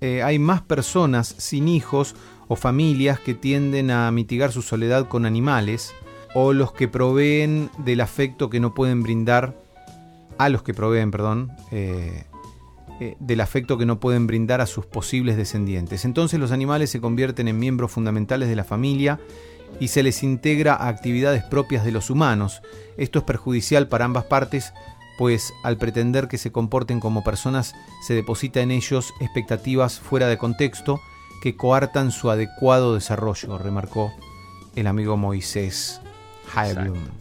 hay más personas sin hijos o familias que tienden a mitigar su soledad con animales, o los que proveen del afecto que no pueden brindar, a los que proveen, perdón, eh, eh, del afecto que no pueden brindar a sus posibles descendientes. Entonces los animales se convierten en miembros fundamentales de la familia y se les integra a actividades propias de los humanos. Esto es perjudicial para ambas partes, pues al pretender que se comporten como personas se deposita en ellos expectativas fuera de contexto que coartan su adecuado desarrollo, remarcó el amigo Moisés Haeblum.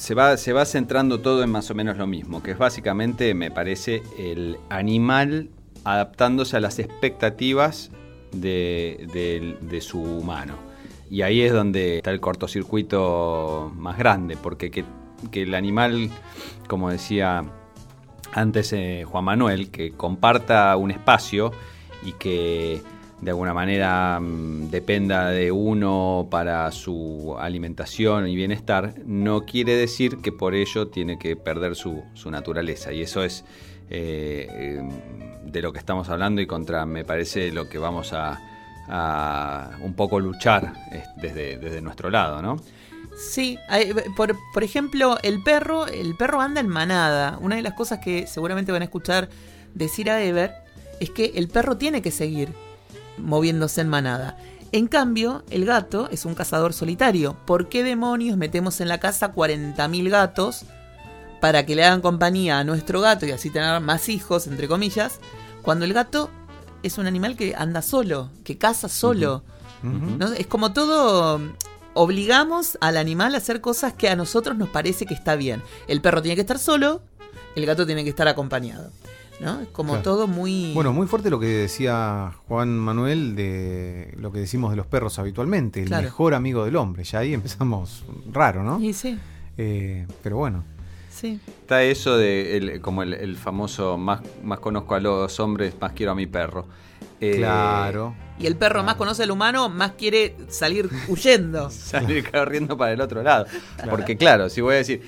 Se va, se va centrando todo en más o menos lo mismo, que es básicamente, me parece, el animal adaptándose a las expectativas de, su humano. Y ahí es donde está el cortocircuito más grande, porque que, el animal, como decía antes eh, Juan Manuel, que comparta un espacio y que de alguna manera mm, dependa de uno para su alimentación y bienestar, no quiere decir que por ello tiene que perder su, naturaleza. Y eso es eh, de lo que estamos hablando y contra, me parece, lo que vamos a, a un poco luchar desde, desde nuestro lado, ¿no? Sí, por, por ejemplo, el perro, el perro anda en manada. Una de las cosas que seguramente van a escuchar decir a Ever es que el perro tiene que seguir moviéndose en manada. En cambio, el gato es un cazador solitario. ¿Por qué demonios metemos en la casa 40.000 gatos para que le hagan compañía a nuestro gato y así tener más hijos, entre comillas, cuando el gato es un animal que anda solo, que caza solo? ¿no? Es como todo. Obligamos al animal a hacer cosas que a nosotros nos parece que está bien. El perro tiene que estar solo, el gato tiene que estar acompañado. ¿No? Es como Claro. todo muy. Bueno, muy fuerte lo que decía Juan Manuel de lo que decimos de los perros habitualmente, el Claro. mejor amigo del hombre. Ya ahí empezamos raro, ¿no? Y sí, Eh, pero bueno, sí. Está eso de el- como el, el famoso más, más conozco a los hombres, más quiero a mi perro. Eh, claro. Y el perro más conoce al humano, más quiere salir huyendo. salir corriendo para el otro lado. Porque claro, si voy a decir,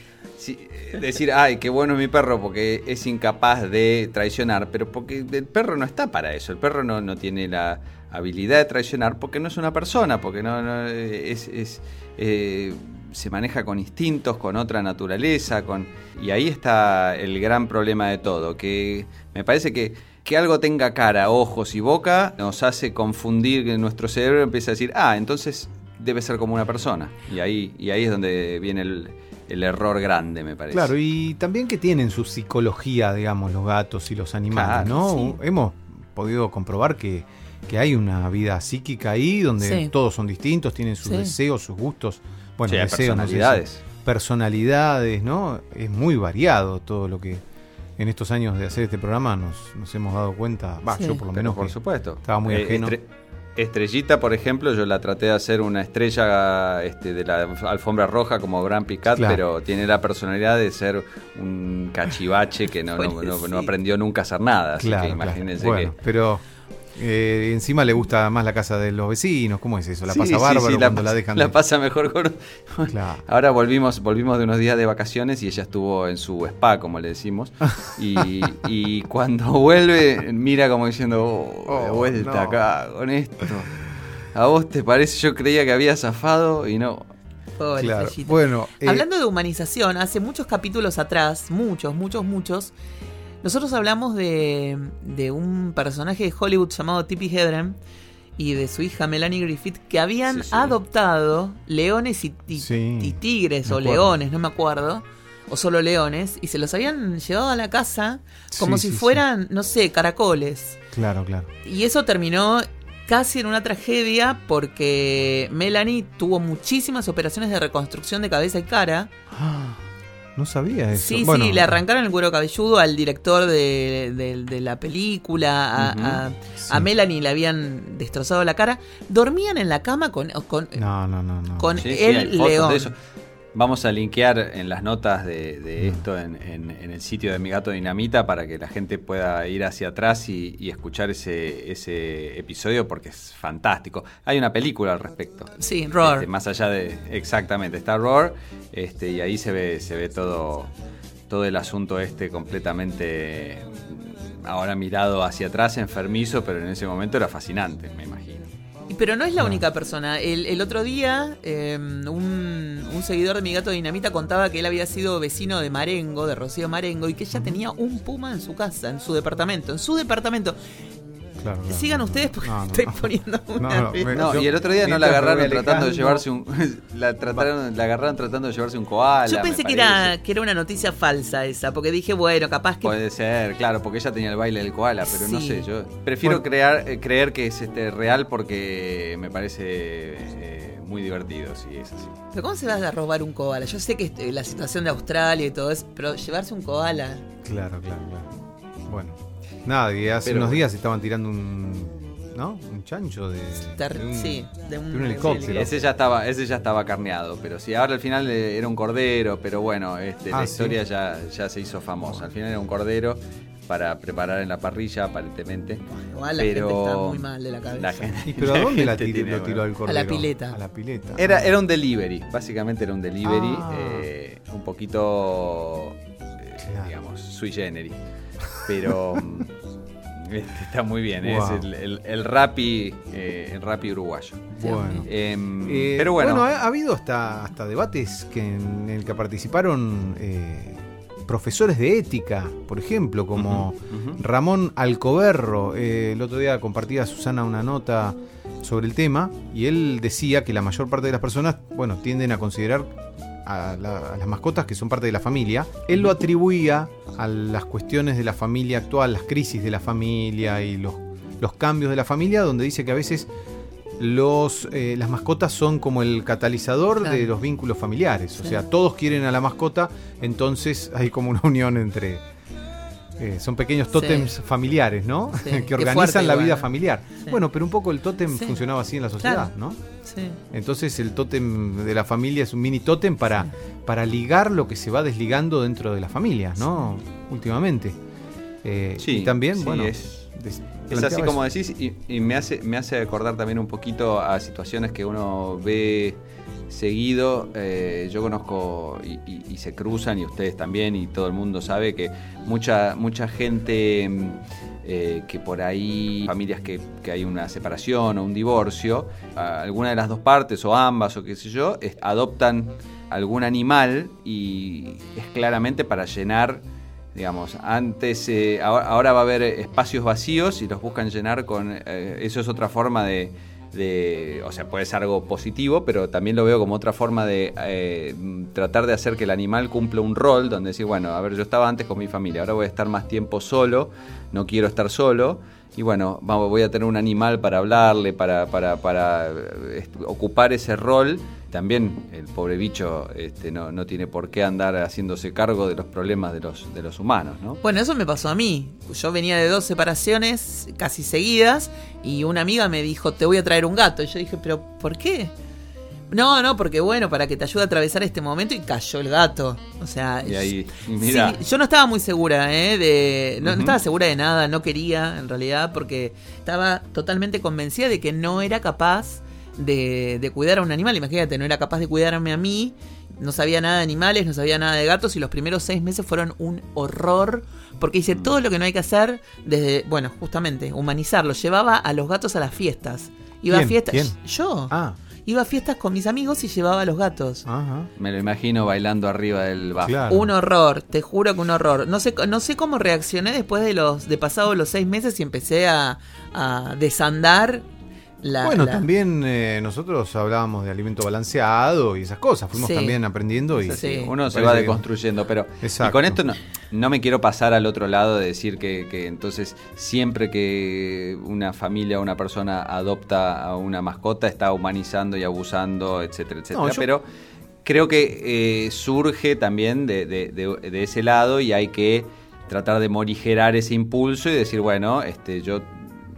eh, decir, ay, qué bueno es mi perro porque es incapaz de traicionar, pero porque el perro no está para eso, el perro no, no tiene la habilidad de traicionar porque no es una persona, porque no, es... es, eh, se maneja con instintos, con otra naturaleza, con y ahí está el gran problema de todo, que me parece que que algo tenga cara, ojos y boca nos hace confundir que nuestro cerebro empieza a decir, ah, entonces debe ser como una persona. Y ahí, y ahí es donde viene el, el error grande, me parece. Claro, y también que tienen su psicología, digamos, los gatos y los animales, Claro, ¿no? sí. Hemos podido comprobar que, que hay una vida psíquica ahí donde Sí. todos son distintos, tienen sus Sí. deseos, sus gustos. Bueno, deseos, no sé si- personalidades. personalidades, ¿no? Es muy variado todo lo que en estos años de hacer este programa nos, nos hemos dado cuenta. Va, Sí. yo por lo Pero menos. por que supuesto. estaba muy ajeno. Estrellita, por ejemplo, yo la traté de hacer una estrella este, de la alfombra roja como Gran Picat, Claro. pero tiene la personalidad de ser un cachivache que no, no, no- no Pobrecito. aprendió nunca a hacer nada. Así Claro, que claro. imagínense Bueno, que. pero eh, encima le gusta más la casa de los vecinos. ¿Cómo es eso? La Sí, pasa sí, bárbaro sí, cuando la, pasa- dejan. la de- pasa mejor con. Claro. Ahora volvimos, volvimos de unos días de vacaciones y ella estuvo en su spa, como le decimos. Y, y cuando vuelve, mira como diciendo, oh, de Oh, vuelta no. acá con esto. ¿A vos te parece? Yo creía que había zafado y no. Pobre Claro. Bueno, eh, Hablando de humanización, hace muchos capítulos atrás, muchos, muchos, muchos, nosotros hablamos de, de un personaje de Hollywood llamado Tippi Hedren y de su hija Melanie Griffith que habían Sí, sí. adoptado leones y, y- Sí, y tigres o acuerdo. leones, no me acuerdo, o solo leones, y se los habían llevado a la casa como si fueran, no sé, caracoles. Claro, claro. Y eso terminó casi en una tragedia porque Melanie tuvo muchísimas operaciones de reconstrucción de cabeza y cara. Ah, no sabía eso. Sí, Bueno, sí, le arrancaron el cuero cabelludo al director de, de- de la película, a, a- Sí. a Melanie le habían destrozado la cara. Dormían en la cama con, con, No, no, no. no. con Sí, sí, el león. Vamos a linkear en las notas de, de esto en, en- en el sitio de Mi Gato Dinamita para que la gente pueda ir hacia atrás y, y escuchar ese, ese episodio porque es fantástico. Hay una película al respecto. Sí, Roar. Este, más allá de. Exactamente, está Roar. Este, y ahí se ve, se ve todo, todo el asunto este completamente mm, ahora mirado hacia atrás, enfermizo, pero en ese momento era fascinante, me imagino. Pero no es la única persona. El, el otro día, eh, un, un seguidor de mi gato Dinamita contaba que él había sido vecino de Marengo, de Rocío Marengo, y que ella tenía un puma en su casa, en su departamento. En su departamento. Claro, claro. Sigan ustedes porque No, no, estoy poniendo No, una. no, me- No, yo- y el otro día no la agarraron tratando de llevarse un. La, trataron, la agarraron tratando de llevarse un koala. Yo pensé que era, que era una noticia falsa esa, porque dije, bueno, capaz que. Puede ser, claro, porque ella tenía el baile del koala, pero no sé, yo prefiero Bueno. crear, eh, creer que es este real porque me parece eh, muy divertido, si es así. ¿Pero cómo se va a robar un koala? Yo sé que este, la situación de Australia y todo eso, pero llevarse un koala. Claro, claro, claro. Bueno. Nada, y hace Pero unos bueno. días estaban tirando un. ¿No? Un chancho de. ter- de un- sí, de un, de un helicóptero. Ese ya estaba, ese ya estaba carneado, pero sí, ahora al final eh, era un cordero, pero bueno, este, Ah, la ¿sí? historia ya, ya se hizo famosa. Al final era un cordero para preparar en la parrilla, aparentemente. Igual la pero gente está muy mal de la cabeza. la gente- ¿Y pero a dónde la gente tiró, tiene, lo tiró el cordero? pileta. A la pileta. Era, era un delivery, básicamente era un delivery, Ah. eh, un poquito, eh, Claro. digamos, sui generis. Pero mm, Este, está muy bien, Wow. es el, el, el rapi, eh, el rapi uruguayo. Bueno. Em, Eh, pero bueno, ha, ha habido hasta, hasta debates que en el que participaron eh, profesores de ética, por ejemplo, como. Ramón Alcoberro. Eh, el otro día compartía Susana una nota sobre el tema y él decía que la mayor parte de las personas, bueno, tienden a considerar a, la- a las mascotas que son parte de la familia. Él lo atribuía a las cuestiones de la familia actual, las crisis de la familia y los, los cambios de la familia, donde dice que a veces los, eh, las mascotas son como el catalizador Claro. de los vínculos familiares. O sea, todos quieren a la mascota, entonces hay como una unión entre... eh, son pequeños Sí. tótems familiares, ¿no? Sí, que organizan fuerte la igual, vida ¿no? familiar. Sí. Bueno, pero un poco el tótem Sí. funcionaba así en la sociedad, Claro. ¿no? Sí. Entonces el tótem de la familia es un mini tótem para, para ligar lo que se va desligando dentro de las familias, ¿no? Últimamente. Eh, Sí, y también, sí, bueno, es- Es así como decís y, y me, hace, me hace acordar también un poquito a situaciones que uno ve seguido. Eh, yo conozco y, se cruzan y ustedes también y todo el mundo sabe que mucha, mucha gente mm, eh, que por ahí, familias que, hay una separación o un divorcio, alguna de las dos partes o ambas o qué sé yo, adoptan algún animal y es claramente para llenar Digamos, antes, eh, ahora, va a haber espacios vacíos y los buscan llenar con. eso es otra forma de, de- O sea, puede ser algo positivo, pero también lo veo como otra forma de eh, tratar de hacer que el animal cumpla un rol, donde decir, bueno, a ver, yo estaba antes con mi familia, ahora voy a estar más tiempo solo, no quiero estar solo. Y bueno, vamos, voy a tener un animal para hablarle, para, para, para eh, ocupar ese rol. También el pobre bicho este, no, no tiene por qué andar haciéndose cargo de los problemas de los, de los humanos, ¿no? Bueno, eso me pasó a mí. Yo venía de dos separaciones casi seguidas y una amiga me dijo, te voy a traer un gato. Y yo dije, pero ¿por qué? No, no, porque bueno, para que te ayude a atravesar este momento y cayó el gato. O sea, Y ahí, sí, yo no estaba muy segura, ¿eh? De, no, estaba segura de nada, no quería en realidad, porque estaba totalmente convencida de que no era capaz de, de cuidar a un animal. Imagínate, no era capaz de cuidarme a mí, no sabía nada de animales, no sabía nada de gatos y los primeros seis meses fueron un horror porque hice todo lo que no hay que hacer desde, bueno, justamente, humanizarlo. Llevaba a los gatos a las fiestas. Iba ¿Quién? a fiestas. ¿Quién? Yo. Ah, Iba a fiestas con mis amigos y llevaba a los gatos. ajá. me lo imagino bailando arriba del. Claro. Un horror, te juro que un horror. No sé, no sé cómo reaccioné después de los, de pasados los seis meses y empecé a, a desandar la. bueno, la- también eh, nosotros hablábamos de alimento balanceado y esas cosas. Fuimos Sí. también aprendiendo y Sí. Uno se va deconstruyendo, pero y con esto no, no me quiero pasar al otro lado de decir que, que entonces siempre que una familia o una persona adopta a una mascota está humanizando y abusando, etcétera, etcétera. yo- Pero creo que eh, surge también de, de- de- de ese lado y hay que tratar de morigerar ese impulso y decir, bueno, este, yo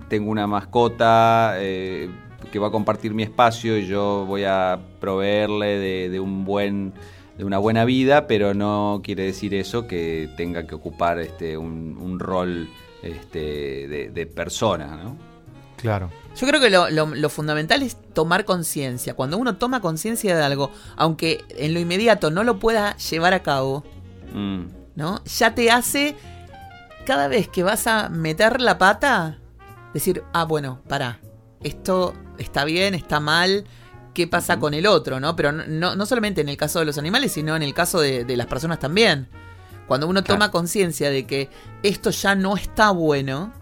tengo una mascota eh, que va a compartir mi espacio y yo voy a proveerle de, de un buen de una buena vida, pero no quiere decir eso que tenga que ocupar este un, un rol este, de, de persona, ¿no? Claro. Yo creo que lo, lo- lo fundamental es tomar conciencia. Cuando uno toma conciencia de algo, aunque en lo inmediato no lo pueda llevar a cabo, Mm, ¿no? Ya te hace, cada vez que vas a meter la pata, decir, ah, bueno, pará, esto está bien, está mal, ¿qué pasa con el otro, no? Pero no- no, solamente en el caso de los animales, sino en el caso de, de las personas también. Cuando uno toma conciencia de que esto ya no está bueno,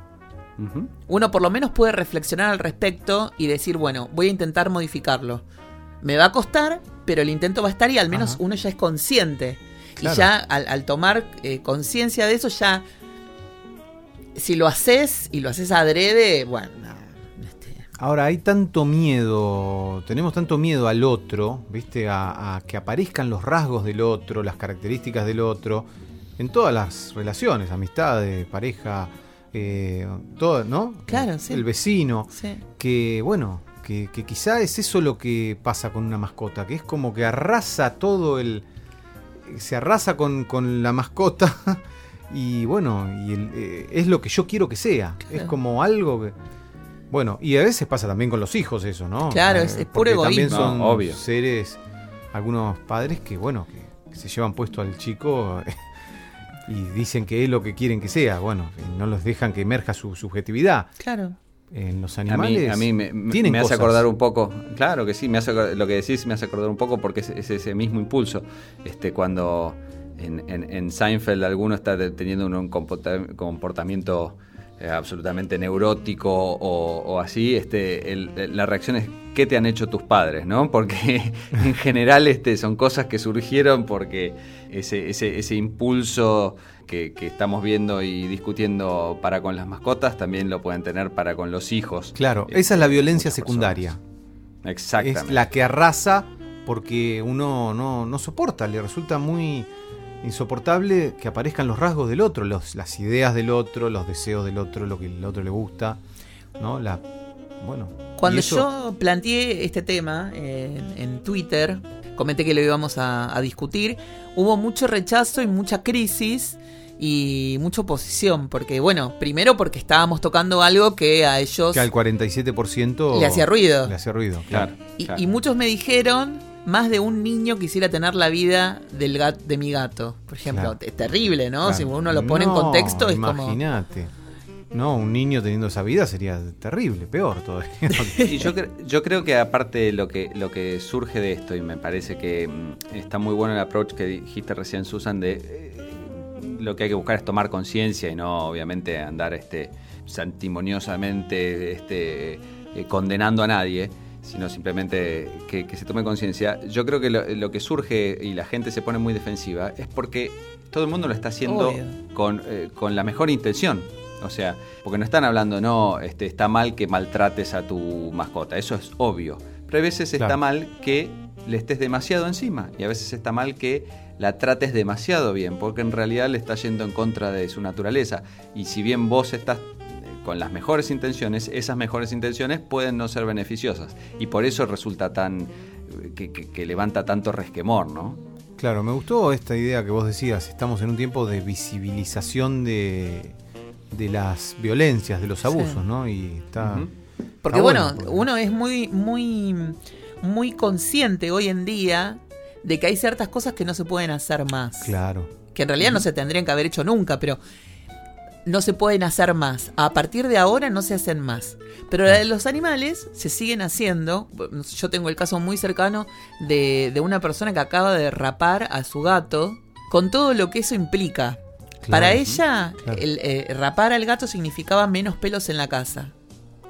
uno por lo menos puede reflexionar al respecto y decir, bueno, voy a intentar modificarlo. Me va a costar, pero el intento va a estar y al menos Ajá. uno ya es consciente. Claro. Y ya al, al tomar eh, conciencia de eso, ya... Si lo haces y lo haces adrede, bueno... este, Ahora, hay tanto miedo, tenemos tanto miedo al otro, ¿viste? A, a que aparezcan los rasgos del otro, las características del otro, en todas las relaciones, amistades, pareja, eh, todo, ¿no? Claro, sí. El vecino, sí. que bueno, que, que quizá es eso lo que pasa con una mascota, que es como que arrasa todo el... se arrasa con, con la mascota y bueno, y el- eh, es lo que yo quiero que sea, es como algo que... Bueno, y a veces pasa también con los hijos eso, ¿no? Eh, Claro, es- es puro porque También egoísmo. son No, obvio. seres, algunos padres que bueno, que, que se llevan puesto al chico y dicen que es lo que quieren que sea. Bueno, no los dejan que emerja su subjetividad. Claro. En los animales. A mí, me, me hace acordar un poco. Claro que sí, me hace, lo que decís me hace acordar un poco porque es, ese mismo impulso. Este, cuando en, en, Seinfeld alguno está teniendo un comportamiento eh, absolutamente neurótico o, así, este, la reacción es ¿qué te han hecho tus padres? ¿no? Porque en general este, son cosas que surgieron porque ese, ese, ese impulso que, estamos viendo y discutiendo para con las mascotas también lo pueden tener para con los hijos. Claro, esa es la violencia secundaria. Exactamente. Es la que arrasa porque uno no, no soporta, le resulta muy insoportable que aparezcan los rasgos del otro, los, las ideas del otro, los deseos del otro, lo que el otro le gusta, ¿no? La, bueno. Cuando yo planteé este tema en, Twitter, comenté que lo íbamos a, discutir, hubo mucho rechazo y mucha crisis y mucha oposición, porque bueno, primero porque estábamos tocando algo que a ellos... Que al 47% le hacía ruido. Le hacía ruido, claro. y muchos me dijeron más de un niño quisiera tener la vida del de mi gato. Por ejemplo, es terrible, ¿no? Si uno lo pone en contexto es como... Imagínate. No, un niño teniendo esa vida sería terrible, peor todavía. y yo, yo creo que aparte lo que, lo que surge de esto, y me parece que mm, está muy bueno el approach que dijiste recién, Susan, de eh, lo que hay que buscar es tomar conciencia y no obviamente andar este santimoniosamente este, eh, condenando a nadie sino simplemente que, se tome conciencia. Yo creo que lo, que surge y la gente se pone muy defensiva es porque todo el mundo lo está haciendo con, eh, con, la mejor intención. O sea, porque no están hablando, no, este, está mal que maltrates a tu mascota, eso es obvio. Pero a veces está mal que le estés demasiado encima y a veces está mal que la trates demasiado bien, porque en realidad le está yendo en contra de su naturaleza. Y si bien vos estás con las mejores intenciones, esas mejores intenciones pueden no ser beneficiosas. Y por eso resulta tan. que, levanta tanto resquemor, ¿no? Claro, me gustó esta idea que vos decías. Estamos en un tiempo de visibilización de, de las violencias, de los abusos, ¿no? Y está. Porque bueno, uno es muy, muy, muy consciente hoy en día de que hay ciertas cosas que no se pueden hacer más. Claro. Que en realidad no se tendrían que haber hecho nunca, pero no se pueden hacer más. A partir de ahora no se hacen más. Pero la de los animales se siguen haciendo. Yo tengo el caso muy cercano de, una persona que acaba de rapar a su gato con todo lo que eso implica. Para ella, el, eh, rapar al gato significaba menos pelos en la casa.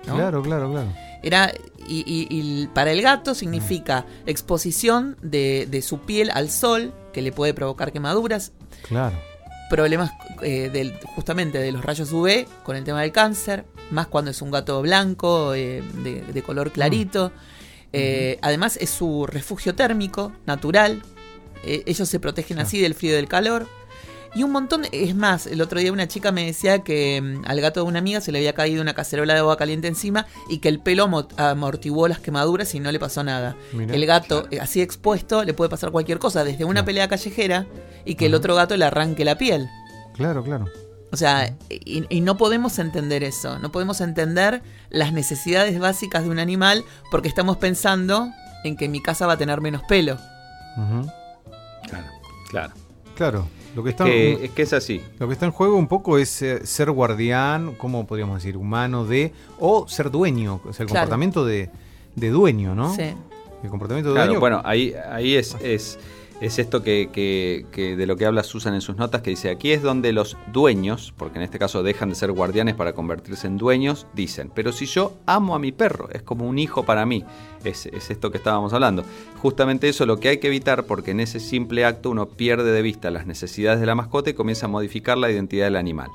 Claro, claro, claro. Era, y, para el gato significa exposición de, de su piel al sol, que le puede provocar quemaduras. Claro problemas eh, del, justamente de los rayos UV con el tema del cáncer, más cuando es un gato blanco, eh, de, color clarito. Mm. Eh, además es su refugio térmico natural. ellos se protegen así del frío y del calor. Y un montón, es más, el otro día una chica me decía que mm, al gato de una amiga se le había caído una cacerola de agua caliente encima y que el pelo amortiguó las quemaduras y no le pasó nada. el gato, eh, así expuesto, le puede pasar cualquier cosa, desde una pelea callejera y que el otro gato le arranque la piel. Claro, claro. O sea, y, no podemos entender eso, no podemos entender las necesidades básicas de un animal porque estamos pensando en que mi casa va a tener menos pelo. Claro, claro. Claro. Lo que está, es que es así. Lo que está en juego un poco es eh, ser guardián, ¿cómo podríamos decir? Humano de. O ser dueño, o sea, el comportamiento de, de, dueño, ¿no? Sí. El comportamiento de dueño. Bueno, ahí, ahí es, es es esto que, que, de lo que habla Susan en sus notas, que dice, aquí es donde los dueños, porque en este caso dejan de ser guardianes para convertirse en dueños, dicen, pero si yo amo a mi perro, es como un hijo para mí, es, es esto que estábamos hablando. Justamente eso lo que hay que evitar, porque en ese simple acto uno pierde de vista las necesidades de la mascota y comienza a modificar la identidad del animal.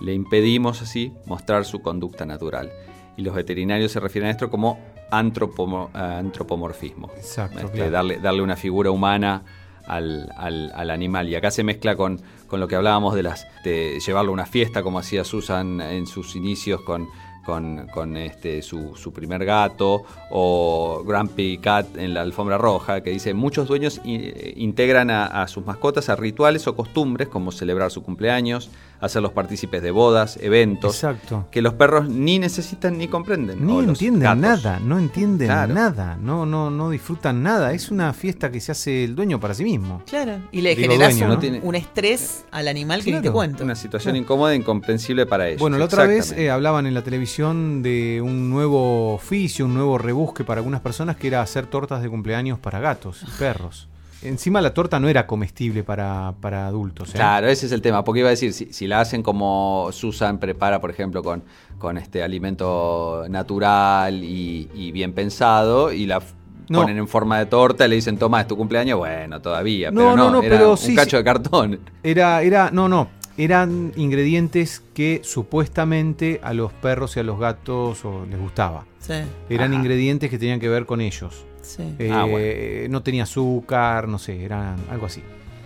Le impedimos así mostrar su conducta natural. Y los veterinarios se refieren a esto como antropomorfismo. Exacto. Este, darle, darle una figura humana al, al, animal. Y acá se mezcla con, con, lo que hablábamos de, las, de llevarlo a una fiesta, como hacía Susan en sus inicios con, con, este, su, su, primer gato, o Grumpy Cat en la alfombra roja, que dice, muchos dueños integran a, sus mascotas a rituales o costumbres, como celebrar su cumpleaños, hacerlos partícipes de bodas, eventos, Exacto. que los perros ni necesitan ni comprenden. Ni entienden gatos. nada, no entienden Claro. nada, no, no, no disfrutan nada. Es una fiesta que se hace el dueño para sí mismo. Claro. Y le Digo, generas dueño, un, ¿no? Tiene- un estrés al animal que ni te Claro. cuento. Una situación Claro. incómoda e incomprensible para ellos. Bueno, la otra vez eh, hablaban en la televisión de un nuevo oficio, un nuevo rebusque para algunas personas que era hacer tortas de cumpleaños para gatos y perros. Encima la torta no era comestible para, para adultos. ¿eh? Claro, ese es el tema, porque iba a decir, si, si la hacen como Susan prepara, por ejemplo, con, con este alimento natural y, y bien pensado, y la No. ponen en forma de torta, le dicen, toma, es tu cumpleaños, bueno, todavía, No, pero no, no, no, era pero un sí, cacho sí. de cartón. Era, era, no, no, eran ingredientes que supuestamente a los perros y a los gatos o les gustaba. Sí, Eran Ajá. ingredientes que tenían que ver con ellos. Sí. Eh, Ah, bueno. No tenía azúcar, no sé, eran algo así.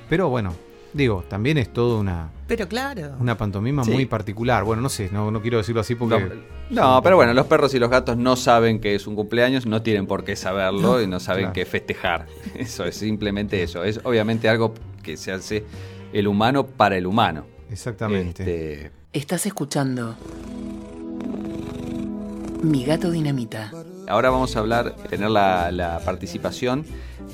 Pero bueno, digo, también es todo una, Pero claro. una pantomima Sí. muy particular. Bueno, no sé, no, no quiero decirlo así No, porque... no, pero bueno, los perros y los gatos no saben que es un cumpleaños, no tienen por qué saberlo y no saben claro. qué festejar. Eso es simplemente eso. Es obviamente algo que se hace el humano para el humano. Exactamente. Este, Estás escuchando Mi gato dinamita. Ahora vamos a hablar, tener la, la participación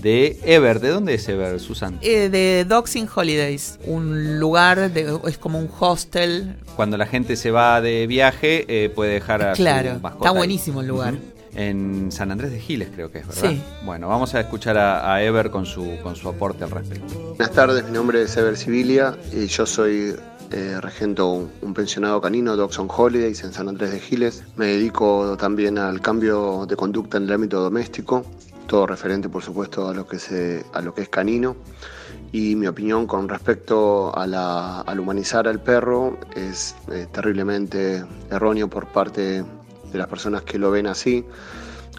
de Ever. ¿De dónde es Ever, Susan? Eh, de Dogs in Holidays, un lugar, de, es como un hostel. Cuando la gente se va de viaje, eh, puede dejar a su Claro, mascota está buenísimo el lugar. En San Andrés de Giles, creo que es, ¿verdad? Sí. Bueno, vamos a escuchar a, a Ever con su, con su aporte al respecto. Buenas tardes, mi nombre es Ever Sibilia y yo soy eh, regento un, pensionado canino, Dogs on Holidays, en San Andrés de Giles. Me dedico también al cambio de conducta en el ámbito doméstico, todo referente, por supuesto, a lo que, se, a lo que es canino. Y mi opinión con respecto a la- al humanizar al perro es eh, terriblemente erróneo por parte de las personas que lo ven así,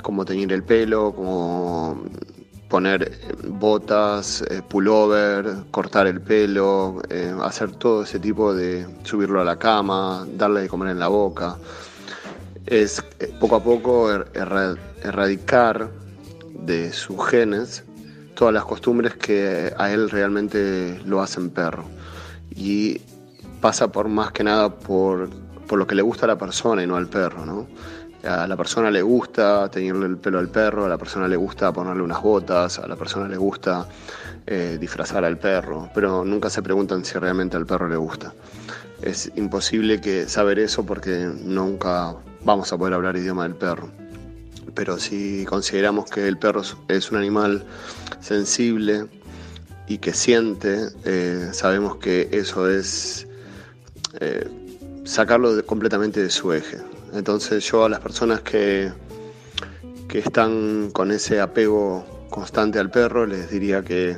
como teñir el pelo, como poner eh, botas, eh, pullover, cortar el pelo, eh, hacer todo ese tipo de subirlo a la cama, darle de comer en la boca. Es eh, poco a poco er- erra- erradicar de sus genes todas las costumbres que a él realmente lo hacen perro. Y pasa por más que nada por, por lo que le gusta a la persona y no al perro, ¿no? A la persona le gusta teñirle el pelo al perro, a la persona le gusta ponerle unas botas, a la persona le gusta eh, disfrazar al perro, pero nunca se preguntan si realmente al perro le gusta. Es imposible que saber eso porque nunca vamos a poder hablar idioma del perro. Pero si consideramos que el perro es- un animal sensible y que siente, eh, sabemos que eso es eh, sacarlo completamente de su eje. Entonces yo a las personas que, que están con ese apego constante al perro les diría que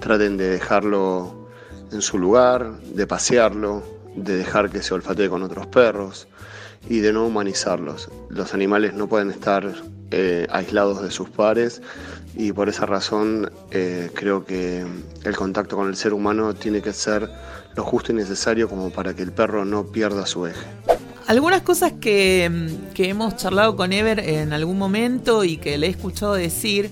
traten de dejarlo en su lugar, de pasearlo, de dejar que se olfatee con otros perros y de no humanizarlos. Los animales no pueden estar eh, aislados de sus pares y por esa razón eh, creo que el contacto con el ser humano tiene que ser lo justo y necesario como para que el perro no pierda su eje. Algunas cosas que, mm, que hemos charlado con Ever en algún momento y que le he escuchado decir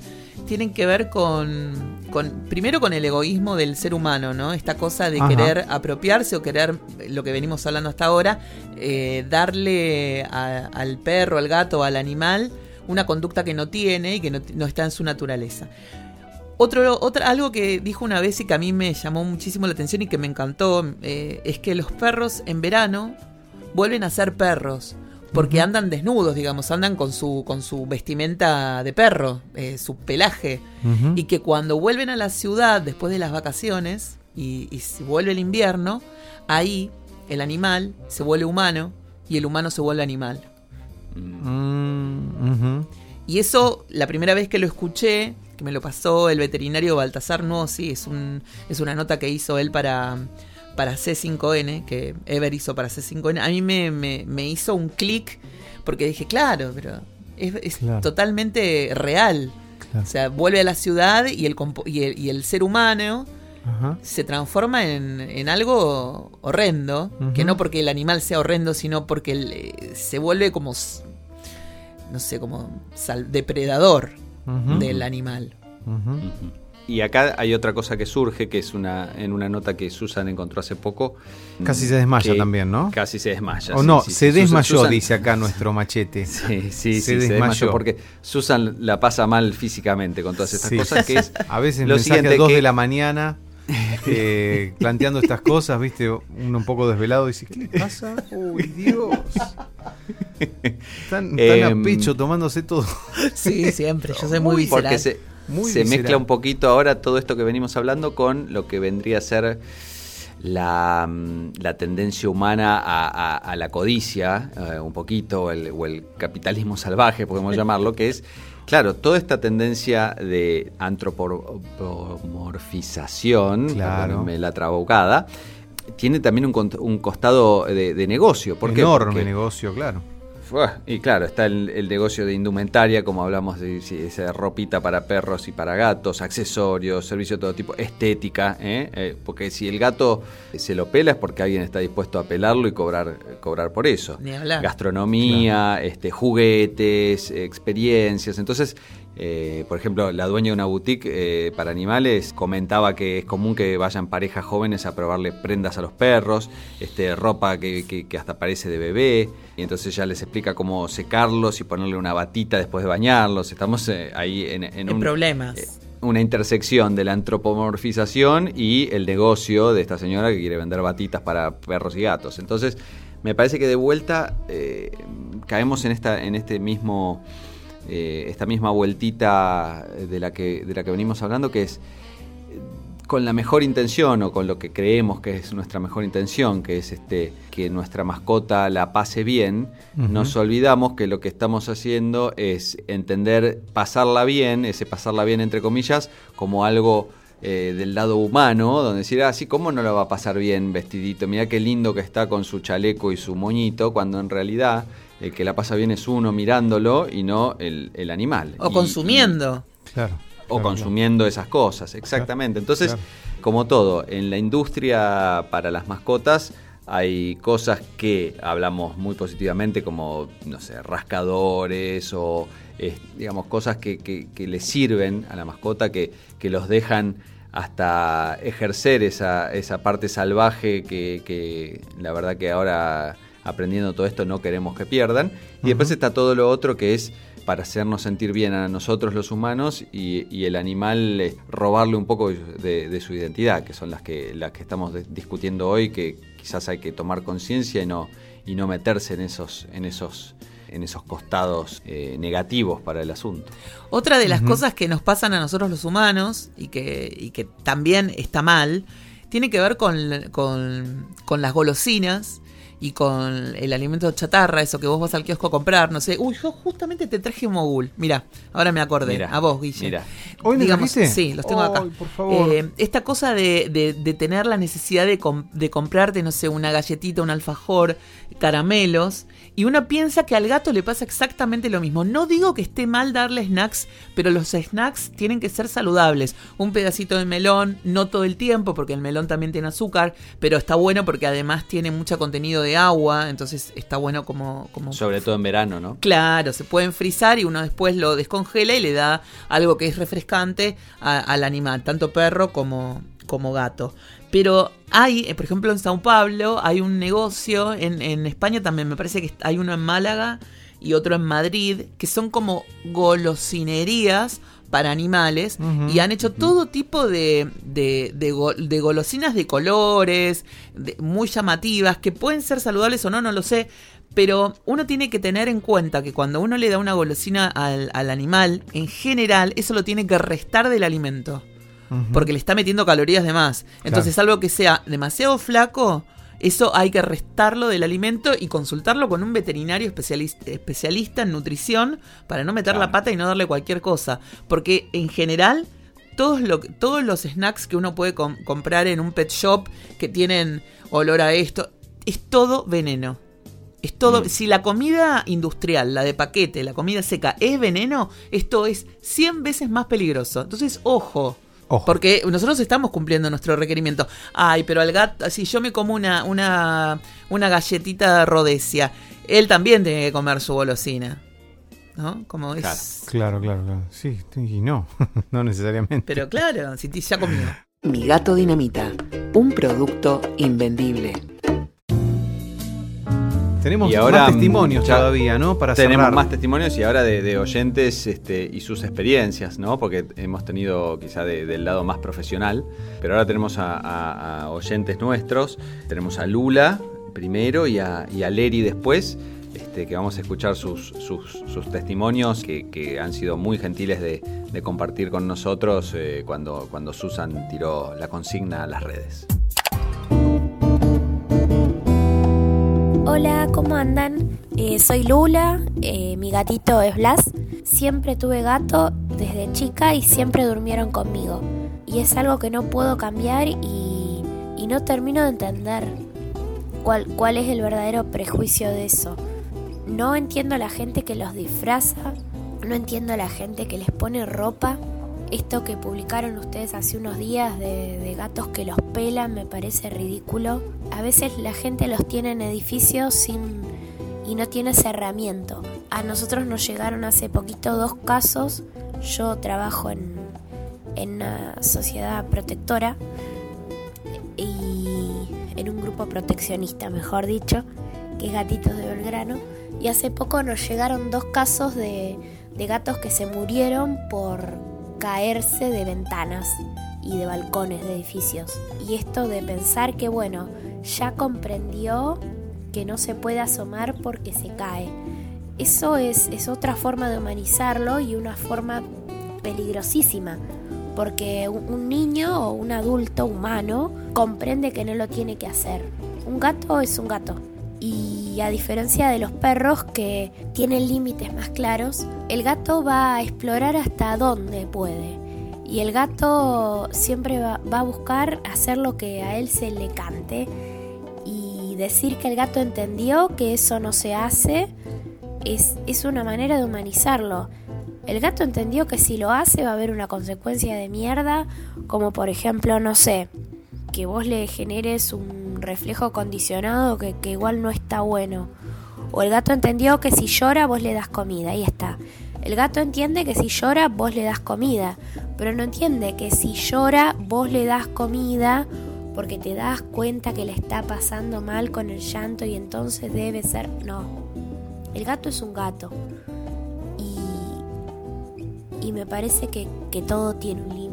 tienen que ver con, con primero con el egoísmo del ser humano, ¿no? Esta cosa de Ajá. querer apropiarse o querer, lo que venimos hablando hasta ahora, eh, darle a- al perro, al gato, al animal una conducta que no tiene y que no, no está en su naturaleza. Otro, otra, algo que dijo una vez y que a mí me llamó muchísimo la atención y que me encantó eh, es que los perros en verano vuelven a ser perros. Porque andan desnudos, digamos, andan con su, con su vestimenta de perro, eh, su pelaje. Y que cuando vuelven a la ciudad después de las vacaciones y, y se vuelve el invierno, ahí el animal se vuelve humano y el humano se vuelve animal. Mm. Y eso, la primera vez que lo escuché, que me lo pasó el veterinario Baltasar Nuosi, es, un, es una nota que hizo él para, para C5N, que Ever hizo para C5N, a mí me, me- me hizo un clic, porque dije, claro, pero es, es Claro. totalmente real. Claro. O sea, vuelve a la ciudad y el, y el, y el ser humano Ajá. se transforma en, en algo horrendo, que no porque el animal sea horrendo, sino porque el, eh, se vuelve como, no sé, como sal- depredador del animal. Ujú. Y acá hay otra cosa que surge, que es una en una nota que Susan encontró hace poco. Casi se desmaya también, ¿no? Casi se desmaya. O sí, no, sí, se sí. desmayó, Susan- dice acá nuestro machete. Sí, sí, Se sí, se desmayó. desmayó porque Susan la pasa mal físicamente con todas estas Sí. cosas que es A veces lo mensaje a siguiente 2 que- de la mañana eh, planteando estas cosas, viste, uno un poco desvelado dice, ¿qué le pasa? Uy, Dios. Están, están Em, a pecho tomándose todo. Sí, siempre. Yo soy muy visceral. porque se, Muy se visceral. mezcla un poquito ahora todo esto que venimos hablando con lo que vendría a ser la, mm, la tendencia humana a, a- a la codicia, eh, un poquito, o el, o el capitalismo salvaje, podemos llamarlo, que es, claro, toda esta tendencia de antropomorfización, Claro. la trabucada, tiene también un, un costado de, de negocio. ¿Por qué? Enorme Porque- negocio, claro. Y claro, está el, el negocio de indumentaria, como hablamos de sí, esa ropita para perros y para gatos, accesorios, servicio de todo tipo, estética, ¿eh? Eh, porque si el gato se lo pela es porque alguien está dispuesto a pelarlo y cobrar, cobrar por eso. Ni hablar. Gastronomía, este, juguetes, experiencias. Entonces, eh, por ejemplo, la dueña de una boutique eh, para animales comentaba que es común que vayan parejas jóvenes a probarle prendas a los perros, este, ropa que, que- que hasta parece de bebé, y entonces ya les explica cómo secarlos y ponerle una batita después de bañarlos. Estamos eh, ahí en, un, problemas. eh, una intersección de la antropomorfización y el negocio de esta señora que quiere vender batitas para perros y gatos. Entonces, me parece que de vuelta caemos en esta, en este mismo, eh, esta misma vueltita de la que, de la que venimos hablando, que es eh, con la mejor intención o con lo que creemos que es nuestra mejor intención, que es este que nuestra mascota la pase bien, nos olvidamos que lo que estamos haciendo es entender pasarla bien, ese pasarla bien entre comillas, como algo eh, del lado humano, donde decir, ah, sí, ¿cómo no la va a pasar bien vestidito? Mira qué lindo que está con su chaleco y su moñito, cuando en realidad el que la pasa bien es uno mirándolo y no el, el animal. o Y- consumiendo. Claro. o claro, consumiendo esas cosas, exactamente. Entonces, claro. como todo, en la industria para las mascotas hay cosas que hablamos muy positivamente como, no sé, rascadores o, eh, digamos, cosas que, que- que le sirven a la mascota, que, que los dejan hasta ejercer esa, esa parte salvaje que, que la verdad que ahora aprendiendo todo esto no queremos que pierdan. Y después está todo lo otro que es para hacernos sentir bien a nosotros los humanos y, y el animal eh, robarle un poco de, de su identidad, que son las que, las que estamos de- discutiendo hoy, que quizás hay que tomar conciencia y no, y no meterse en esos, en esos, en esos costados eh, negativos para el asunto. Otra de las cosas que nos pasan a nosotros los humanos y que, y que también está mal, tiene que ver con, con, con las golosinas y con el alimento chatarra, eso que vos vas al kiosco a comprar, no sé. Uy, yo justamente te traje un mogul. Mira, ahora me acordé. Mira, a vos, Guille. mira. ¿Hoy me trajiste? Sí, los tengo acá. Ay, por favor. Eh, esta cosa de, de- de tener la necesidad de, com- de comprarte, no sé, una galletita, un alfajor, caramelos, y uno piensa que al gato le pasa exactamente lo mismo. No digo que esté mal darle snacks, pero los snacks tienen que ser saludables. Un pedacito de melón, no todo el tiempo, porque el melón también tiene azúcar, pero está bueno porque además tiene mucho contenido de agua, entonces está bueno como... como Sobre todo en verano, ¿no? Claro, se pueden frizar y uno después lo descongela y le da algo que es refrescante a- al animal, tanto perro como, como gato. Pero hay, eh, por ejemplo, en Sao Paulo hay un negocio, en, en España también me parece que hay uno en Málaga y otro en Madrid, que son como golosinerías para animales y han hecho todo tipo de, de, de go- de golosinas de colores, de- muy llamativas, que pueden ser saludables o no, no lo sé, pero uno tiene que tener en cuenta que cuando uno le da una golosina al, al animal, en general, eso lo tiene que restar del alimento. Porque le está metiendo calorías de más. Entonces, algo que sea demasiado flaco, eso hay que restarlo del alimento y consultarlo con un veterinario especialista, especialista en nutrición para no meter la Claro. pata y no darle cualquier cosa. Porque en general, todos, lo, que- todos los snacks que uno puede com- comprar en un pet shop que tienen olor a esto, es todo veneno. Es todo, Mm. si la comida industrial, la de paquete, la comida seca es veneno, esto es 100 veces más peligroso. Entonces, ojo. Ojo. Porque nosotros estamos cumpliendo nuestro requerimiento. Ay, pero al gato, si yo me como una, una, una galletita de rodesia, él también tiene que comer su golosina. ¿no? Como Claro. es... Claro, claro, claro. Sí, y no, no necesariamente. Pero claro, si te- ya comió. Mi gato dinamita. Un producto invendible. Tenemos Y ahora, más testimonios todavía, ¿no? Para Tenemos cerrar. más testimonios y ahora de, de oyentes este, y sus experiencias, ¿no? Porque hemos tenido quizá de- del lado más profesional, pero ahora tenemos a, a- a oyentes nuestros. Tenemos a Lula primero y a, y a Leri después, este, que vamos a escuchar sus, sus- sus testimonios que, que han sido muy gentiles de, de compartir con nosotros eh, cuando, cuando Susan tiró la consigna a las redes. Hola, ¿cómo andan? Eh, soy Lula, eh, mi gatito es Blas. Siempre tuve gato desde chica y siempre durmieron conmigo. Y es algo que no puedo cambiar y, y no termino de entender cuál, cuál es el verdadero prejuicio de eso. No entiendo a la gente que los disfraza, no entiendo a la gente que les pone ropa. Esto que publicaron ustedes hace unos días de, gatos que los pelan me parece ridículo. A veces la gente los tiene en edificios sin y no tiene cerramiento. A nosotros nos llegaron hace poquito dos casos. Yo trabajo en, en una sociedad protectora y en un grupo proteccionista, mejor dicho, que es Gatitos de Belgrano. Y hace poco nos llegaron dos casos de, de gatos que se murieron por caerse de ventanas y de balcones de edificios. Y esto de pensar que, bueno, ya comprendió que no se puede asomar porque se cae. Eso es, es otra forma de humanizarlo y una forma peligrosísima. Porque un niño o un adulto humano comprende que no lo tiene que hacer. Un gato es un gato. Y a diferencia de los perros que tienen límites más claros, el gato va a explorar hasta donde puede. Y el gato siempre va, va a buscar hacer lo que a él se le cante. Y decir que el gato entendió que eso no se hace es, es una manera de humanizarlo. El gato entendió que si lo hace va a haber una consecuencia de mierda, como por ejemplo, no sé, que vos le generes un reflejo condicionado que, que igual no está bueno. O el gato entendió que si llora vos le das comida, ahí está. El gato entiende que si llora vos le das comida, pero no entiende que si llora vos le das comida porque te das cuenta que le está pasando mal con el llanto y entonces debe ser... No, el gato es un gato. Y, y me parece que, que todo tiene un límite.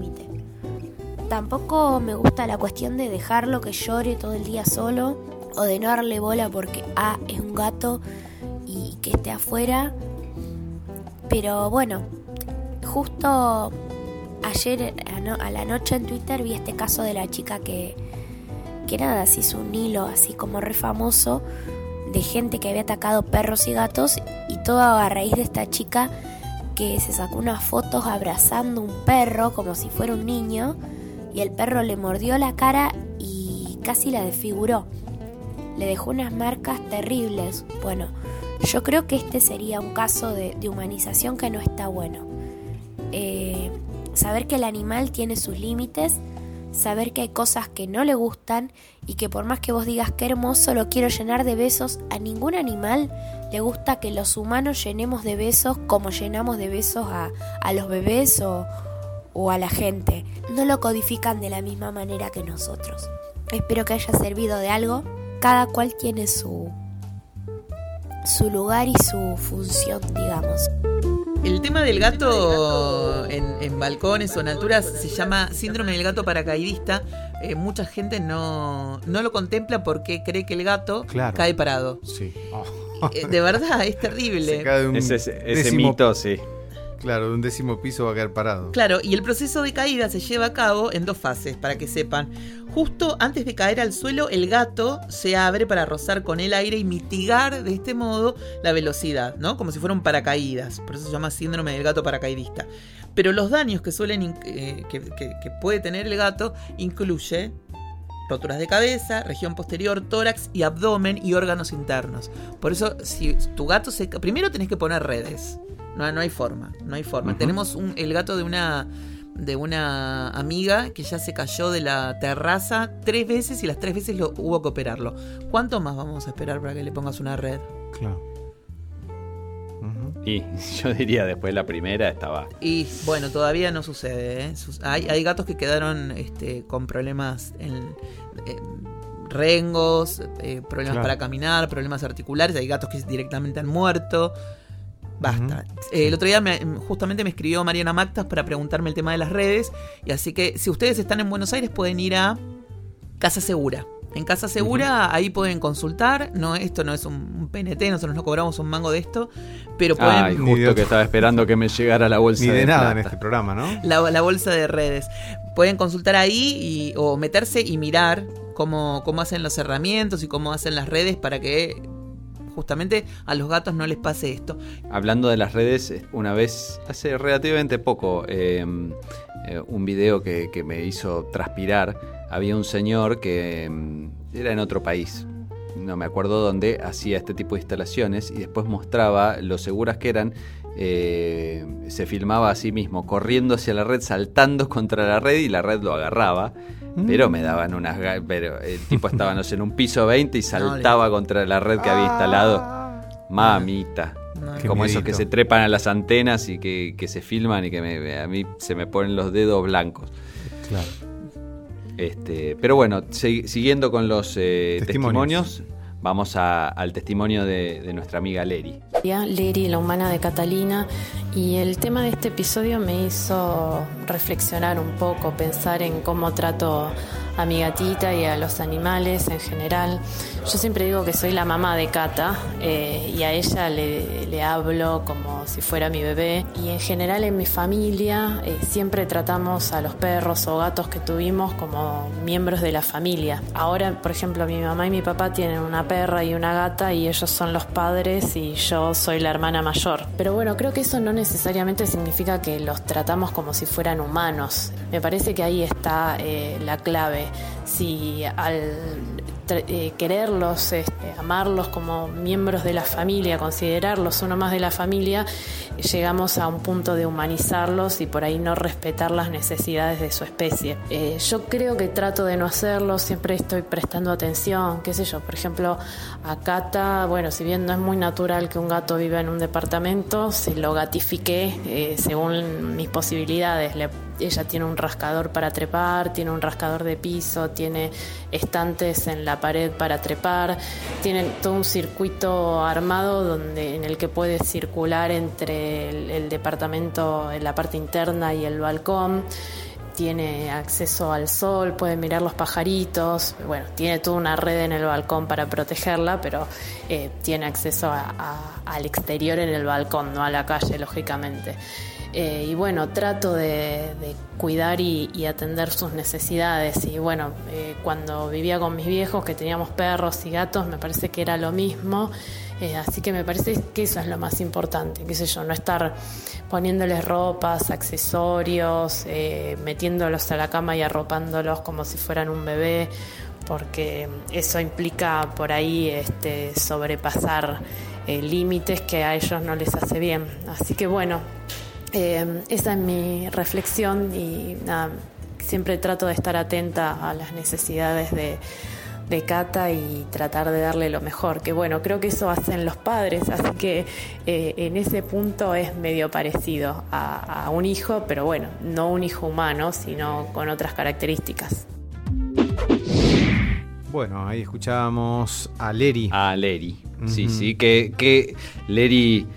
Tampoco me gusta la cuestión de dejarlo que llore todo el día solo o de no darle bola porque ah, es un gato y que esté afuera. Pero bueno, justo ayer a, a la noche en Twitter vi este caso de la chica que, que nada, se hizo un hilo así como re famoso de gente que había atacado perros y gatos y todo a raíz de esta chica que se sacó unas fotos abrazando un perro como si fuera un niño y el perro le mordió la cara y casi la desfiguró. Le dejó unas marcas terribles. Bueno, yo creo que este sería un caso de, humanización que no está bueno. Eh, saber que el animal tiene sus límites, saber que hay cosas que no le gustan y que por más que vos digas que hermoso lo quiero llenar de besos, a ningún animal le gusta que los humanos llenemos de besos como llenamos de besos a, a los bebés o, o a la gente. No lo codifican de la misma manera que nosotros. Espero que haya servido de algo. Cada cual tiene su, su lugar y su función, digamos. El tema del gato en, en balcones o en alturas se llama síndrome del gato paracaidista. Eh, mucha gente no, no lo contempla porque cree que el gato Claro. cae parado. Sí. Eh, de verdad, es Se terrible. cae de un Ese, ese décimo- mito, sí. Claro, de un décimo piso va a caer parado. Claro, y el proceso de caída se lleva a cabo en dos fases, para que sepan. Justo antes de caer al suelo, el gato se abre para rozar con el aire y mitigar de este modo la velocidad, ¿no? Como si fuera un paracaídas. Por eso se llama síndrome del gato paracaidista. Pero los daños que suelen eh, que, puede tener el gato incluye roturas de cabeza, región posterior, tórax y abdomen y órganos internos. Por eso, si tu gato se... Primero tenés que poner redes. No, no hay forma, no hay forma. Tenemos un- el gato de una de una amiga que ya se cayó de la terraza tres veces y las tres veces lo, hubo que operarlo. ¿Cuánto más vamos a esperar para que le pongas una red? Claro. Y yo diría después de la primera estaba. Y bueno, todavía no sucede. ¿eh? Hay, hay, gatos que quedaron este, con problemas en, rengos, eh, problemas para caminar, problemas articulares. Hay gatos que directamente han muerto. Basta. Eh, el otro día justamente me escribió Mariana Mactas para preguntarme el tema de las redes. Y así que si ustedes están en Buenos Aires pueden ir a Casa Segura. En Casa Segura, ahí pueden consultar. No, esto no es un PNT, nosotros no cobramos un mango de esto. Pero pueden. Ay, justo que estaba esperando que me llegara la bolsa Ni de, nada en este programa, ¿no? La, bolsa de redes. Pueden consultar ahí y, o meterse y mirar cómo, cómo hacen los herramientas y cómo hacen las redes para que justamente a los gatos no les pase esto. Hablando de las redes, una vez, hace relativamente poco, eh, eh, un video que, me hizo transpirar había un señor que mm, era en otro país, no me acuerdo dónde, hacía este tipo de instalaciones y después mostraba lo seguras que eran. Eh, se filmaba a sí mismo corriendo hacia la red, saltando contra la red y la red lo agarraba. Mm. Pero me daban unas. Pero el tipo estaba, no sé, en un piso 20 y saltaba contra la red que había instalado. Ah. Mamita. Como esos que se trepan a las antenas y que, se filman y que a mí se me ponen los dedos blancos. Claro. Este, pero bueno, siguiendo con los eh, testimonios. vamos al testimonio de, nuestra amiga Leri. Leri, la humana de Catalina, y el tema de este episodio me hizo reflexionar un poco, pensar en cómo trato a mi gatita y a los animales en general. Yo siempre digo que soy la mamá de Cata eh, y a ella le, hablo como si fuera mi bebé. Y en general en mi familia eh, siempre tratamos a los perros o gatos que tuvimos como miembros de la familia. Ahora, por ejemplo, mi mamá y mi papá tienen una perra y una gata y ellos son los padres y yo soy la hermana mayor. Pero bueno, creo que eso no necesariamente significa que los tratamos como si fueran humanos. Me parece que ahí está eh, la clave. Si al eh, quererlos, este, amarlos como miembros de la familia, considerarlos uno más de la familia, llegamos a un punto de humanizarlos y por ahí no respetar las necesidades de su especie. Eh, yo creo que trato de no hacerlo, siempre estoy prestando atención, qué sé yo, por ejemplo, a Cata, bueno, si bien no es muy natural que un gato viva en un departamento, se lo gatifiqué eh, según mis posibilidades. Ella tiene un rascador para trepar, tiene un rascador de piso, tiene estantes en la pared para trepar, tienen todo un circuito armado donde, en el que puede circular entre el, departamento en la parte interna y el balcón tiene acceso al sol, puede mirar los pajaritos, bueno, tiene toda una red en el balcón para protegerla, pero eh, tiene acceso al exterior en el balcón, no a la calle, lógicamente. Eh, y bueno, trato de, cuidar y, atender sus necesidades. Y bueno, eh, cuando vivía con mis viejos, que teníamos perros y gatos, me parece que era lo mismo. Eh, así que me parece que eso es lo más importante, qué sé yo, no estar poniéndoles ropas, accesorios, metiéndolos a la cama y arropándolos como si fueran un bebé, porque eso implica por ahí este, sobrepasar límites que a ellos no les hace bien. Así que bueno, eh, esa es mi reflexión y siempre trato de estar atenta a las necesidades de, Cata y tratar de darle lo mejor. Que bueno, creo que eso hacen los padres, así que eh, en ese punto es medio parecido a, un hijo, pero bueno, no un hijo humano, sino con otras características. Bueno, ahí escuchábamos a Leri. A Leri, sí, sí, que, que Leri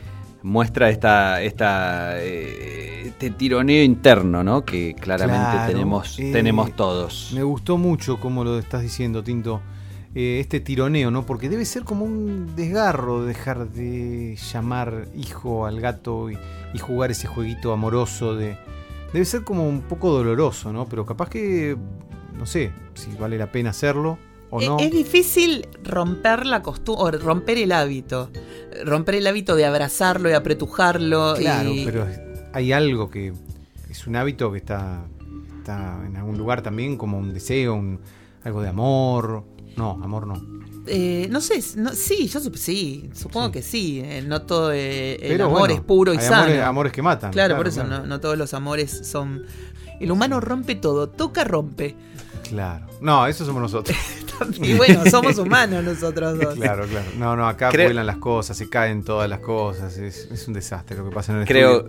muestra esta, esta eh, este tironeo interno, ¿no? Que claramente tenemos, eh, tenemos todos. Me gustó mucho como lo estás diciendo, Tinto. Eh, este tironeo, ¿no? Porque debe ser como un desgarro dejar de llamar hijo al gato y, jugar ese jueguito amoroso de. Debe ser como un poco doloroso, ¿no? Pero capaz que. No sé si vale la pena hacerlo. Es difícil romper la costumbre, romper el hábito. Romper el hábito de abrazarlo y apretujarlo. Claro, pero hay algo que es un hábito que está, está en algún lugar también como un deseo, un, algo de amor. No, amor no. Eh, no sé, sí, yo sí, supongo que sí. Eh, no todo eh, el amor es puro y sano. Amores, amores, que matan. Claro, por eso no, no, todos los amores son. El humano rompe todo, toca, rompe. Claro. No, eso somos nosotros. y bueno, somos humanos nosotros dos. Claro, claro. No, no, acá vuelan las cosas, se caen todas las cosas. Es, un desastre lo que pasa en el Creo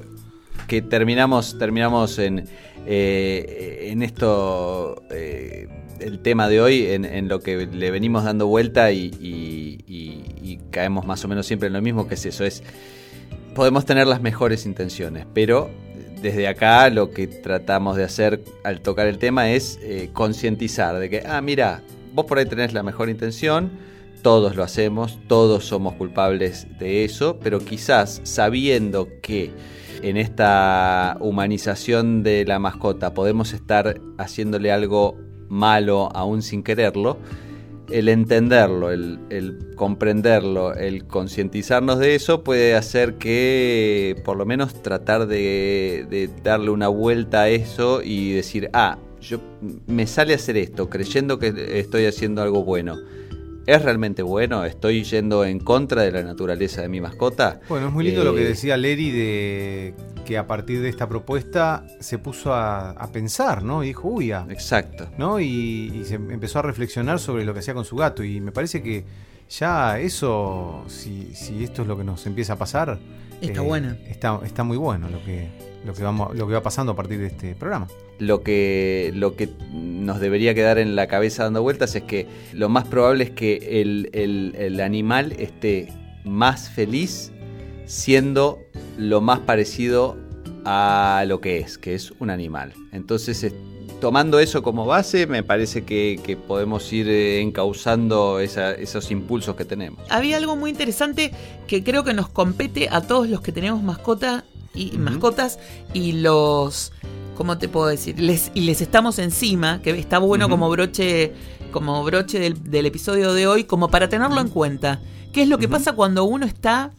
que terminamos, terminamos en, eh, en esto. Eh, el tema de hoy en, lo que le venimos dando vuelta y, caemos más o menos siempre en lo mismo, que es eso, es podemos tener las mejores intenciones, pero desde acá lo que tratamos de hacer al tocar el tema es eh, concientizar de que, ah, mira, vos por ahí tenés la mejor intención, todos lo hacemos, todos somos culpables de eso, pero quizás sabiendo que en esta humanización de la mascota podemos estar haciéndole algo malo aún sin quererlo, el entenderlo, el, comprenderlo, el concientizarnos de eso puede hacer que por lo menos tratar de, darle una vuelta a eso y decir, ah, yo me sale a hacer esto creyendo que estoy haciendo algo bueno. ¿Es realmente bueno? ¿Estoy yendo en contra de la naturaleza de mi mascota? Bueno, es muy lindo lo que eh, decía Leri de que a partir de esta propuesta se puso a, pensar, ¿no? Y dijo, uy, Exacto. ¿no? Y, se empezó a reflexionar sobre lo que hacía con su gato. Y me parece que ya eso, si, esto es lo que nos empieza a pasar... Está eh, bueno. Está, está muy bueno lo que, lo, que vamos, lo que va pasando a partir de este programa. Lo que, lo que nos debería quedar en la cabeza dando vueltas es que lo más probable es que el, el animal esté más feliz siendo lo más parecido a lo que es, que es un animal. Entonces, tomando eso como base, me parece que, podemos ir eh, encauzando esos impulsos que tenemos. Había algo muy interesante que creo que nos compete a todos los que tenemos mascota y mascotas y los ¿cómo te puedo decir? Les, y les estamos encima, que está bueno como broche, como broche del, episodio de hoy, como para tenerlo en cuenta. ¿Qué es lo que pasa cuando uno está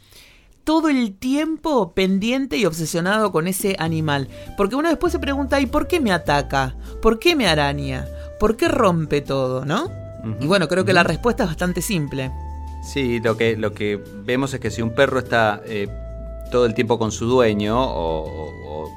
todo el tiempo pendiente y obsesionado con ese animal. Porque uno después se pregunta, ¿y por qué me ataca? ¿Por qué me araña? ¿Por qué rompe todo? ¿No? Y bueno, creo que la respuesta es bastante simple. Sí, lo que, lo que vemos es que si un perro está eh, todo el tiempo con su dueño, o,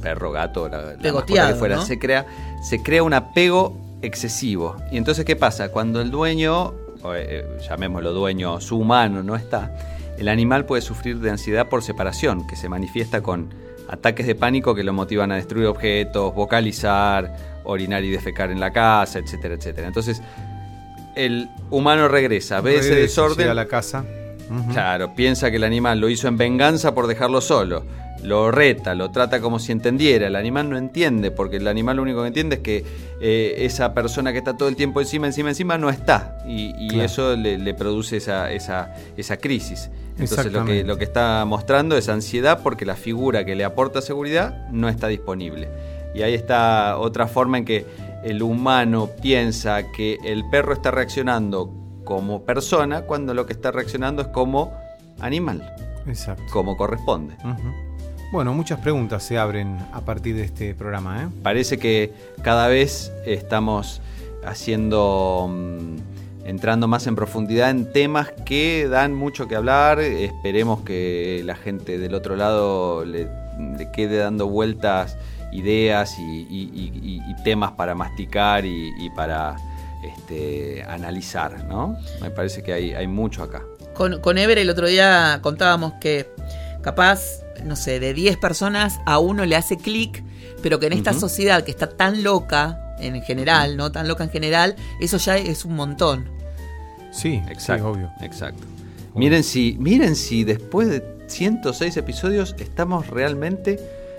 perro, gato, la, la que fuera, se, crea, se crea un apego excesivo. Y entonces, ¿qué pasa? Cuando el dueño, eh, llamémoslo dueño, su humano, no está, el animal puede sufrir de ansiedad por separación, que se manifiesta con ataques de pánico que lo motivan a destruir objetos, vocalizar, orinar y defecar en la casa, etcétera, etcétera. Entonces, el humano regresa, ve ese desorden. a la casa. Claro, piensa que el animal lo hizo en venganza por dejarlo solo lo reta, lo trata como si entendiera. El animal no entiende, porque el animal lo único que entiende es que eh, esa persona que está todo el tiempo encima, encima, encima, no está. Y, eso le, produce esa, esa, esa crisis. Entonces lo que, lo que está mostrando es ansiedad porque la figura que le aporta seguridad no está disponible. Y ahí está otra forma en que el humano piensa que el perro está reaccionando como persona cuando lo que está reaccionando es como animal. Exacto. Como corresponde. Bueno, muchas preguntas se abren a partir de este programa. ¿eh? Parece que cada vez estamos haciendo, mm, entrando más en profundidad en temas que dan mucho que hablar. Esperemos que la gente del otro lado le, quede dando vueltas ideas y, temas para masticar y, para este, analizar, ¿no? Me parece que hay, hay mucho acá. Con, con Ever el otro día contábamos que capaz no sé, de 10 personas a uno le hace clic, pero que en esta sociedad que está tan loca en general, ¿no? Tan loca en general, eso ya es un montón. Sí, exacto. obvio. Exacto. Miren si, miren si después de 106 episodios estamos realmente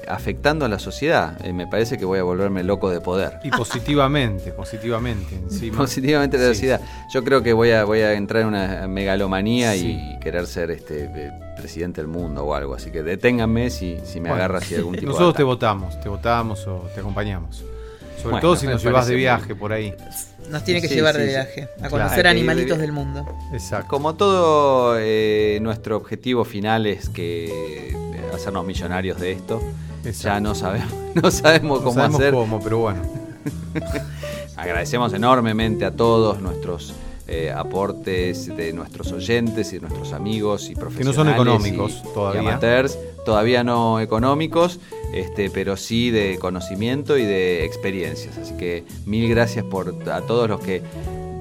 afectando a la sociedad. Eh, me parece que voy a volverme loco de poder. Y positivamente, positivamente. Positivamente de la sociedad. Yo creo que voy a, voy a entrar en una megalomanía y querer ser este eh, presidente del mundo o algo. Así que deténganme si, si me agarra así algún tipo Nosotros te votamos, te votamos o te acompañamos. Sobre todo si nos llevas de viaje por ahí. Nos tiene que llevar de viaje, a conocer animalitos del mundo. Exacto. Como todo, eh, nuestro objetivo final es que hacernos millonarios de esto. Ya no sabemos, no sabemos cómo hacer. cómo, pero bueno. Agradecemos enormemente a todos nuestros eh, aportes de nuestros oyentes y de nuestros amigos y profesionales. Que no son económicos todavía. todavía no económicos, este, pero sí de conocimiento y de experiencias. Así que mil gracias por a todos los que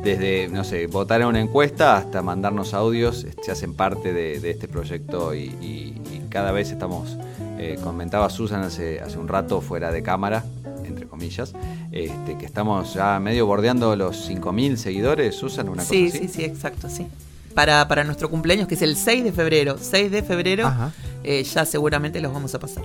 desde, no sé, votar en una encuesta hasta mandarnos audios, se hacen parte de, este proyecto y, cada vez estamos, eh, comentaba Susan hace, hace un rato fuera de cámara, entre comillas, este, que estamos ya medio bordeando los 5.000 seguidores, Susan, una sí, cosa así. Sí, sí, exacto, sí. Para, para nuestro cumpleaños, que es el 6 de febrero, 6 de febrero, eh, ya seguramente los vamos a pasar.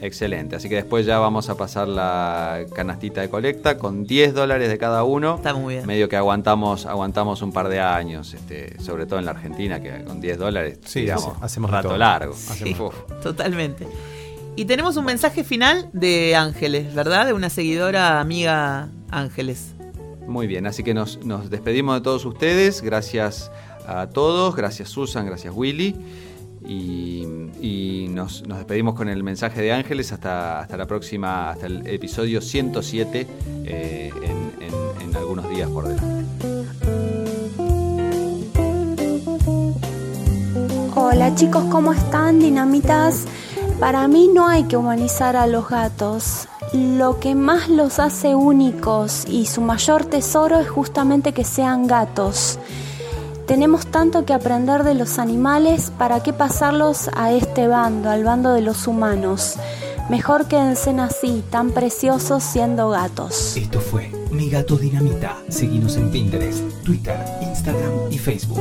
Excelente, así que después ya vamos a pasar la canastita de colecta con 10 dólares de cada uno. Está muy bien. Medio que aguantamos aguantamos un par de años, este, sobre todo en la Argentina, que con 10 dólares sí, digamos, hacemos rato largo. totalmente. Y tenemos un mensaje final de Ángeles, ¿verdad? De una seguidora amiga Ángeles. Muy bien, así que nos, nos despedimos de todos ustedes. Gracias a todos, gracias Susan, gracias Willy. Y, nos, despedimos con el mensaje de Ángeles hasta, hasta la próxima, hasta el episodio 107 eh, en, en algunos días por delante. Hola chicos, ¿cómo están? Dinamitas. Para mí no hay que humanizar a los gatos. Lo que más los hace únicos y su mayor tesoro es justamente que sean gatos. Tenemos tanto que aprender de los animales, ¿para qué pasarlos a este bando, al bando de los humanos? Mejor quédense así, tan preciosos siendo gatos. Esto fue Mi Gato Dinamita. Seguimos en Pinterest, Twitter, Instagram y Facebook.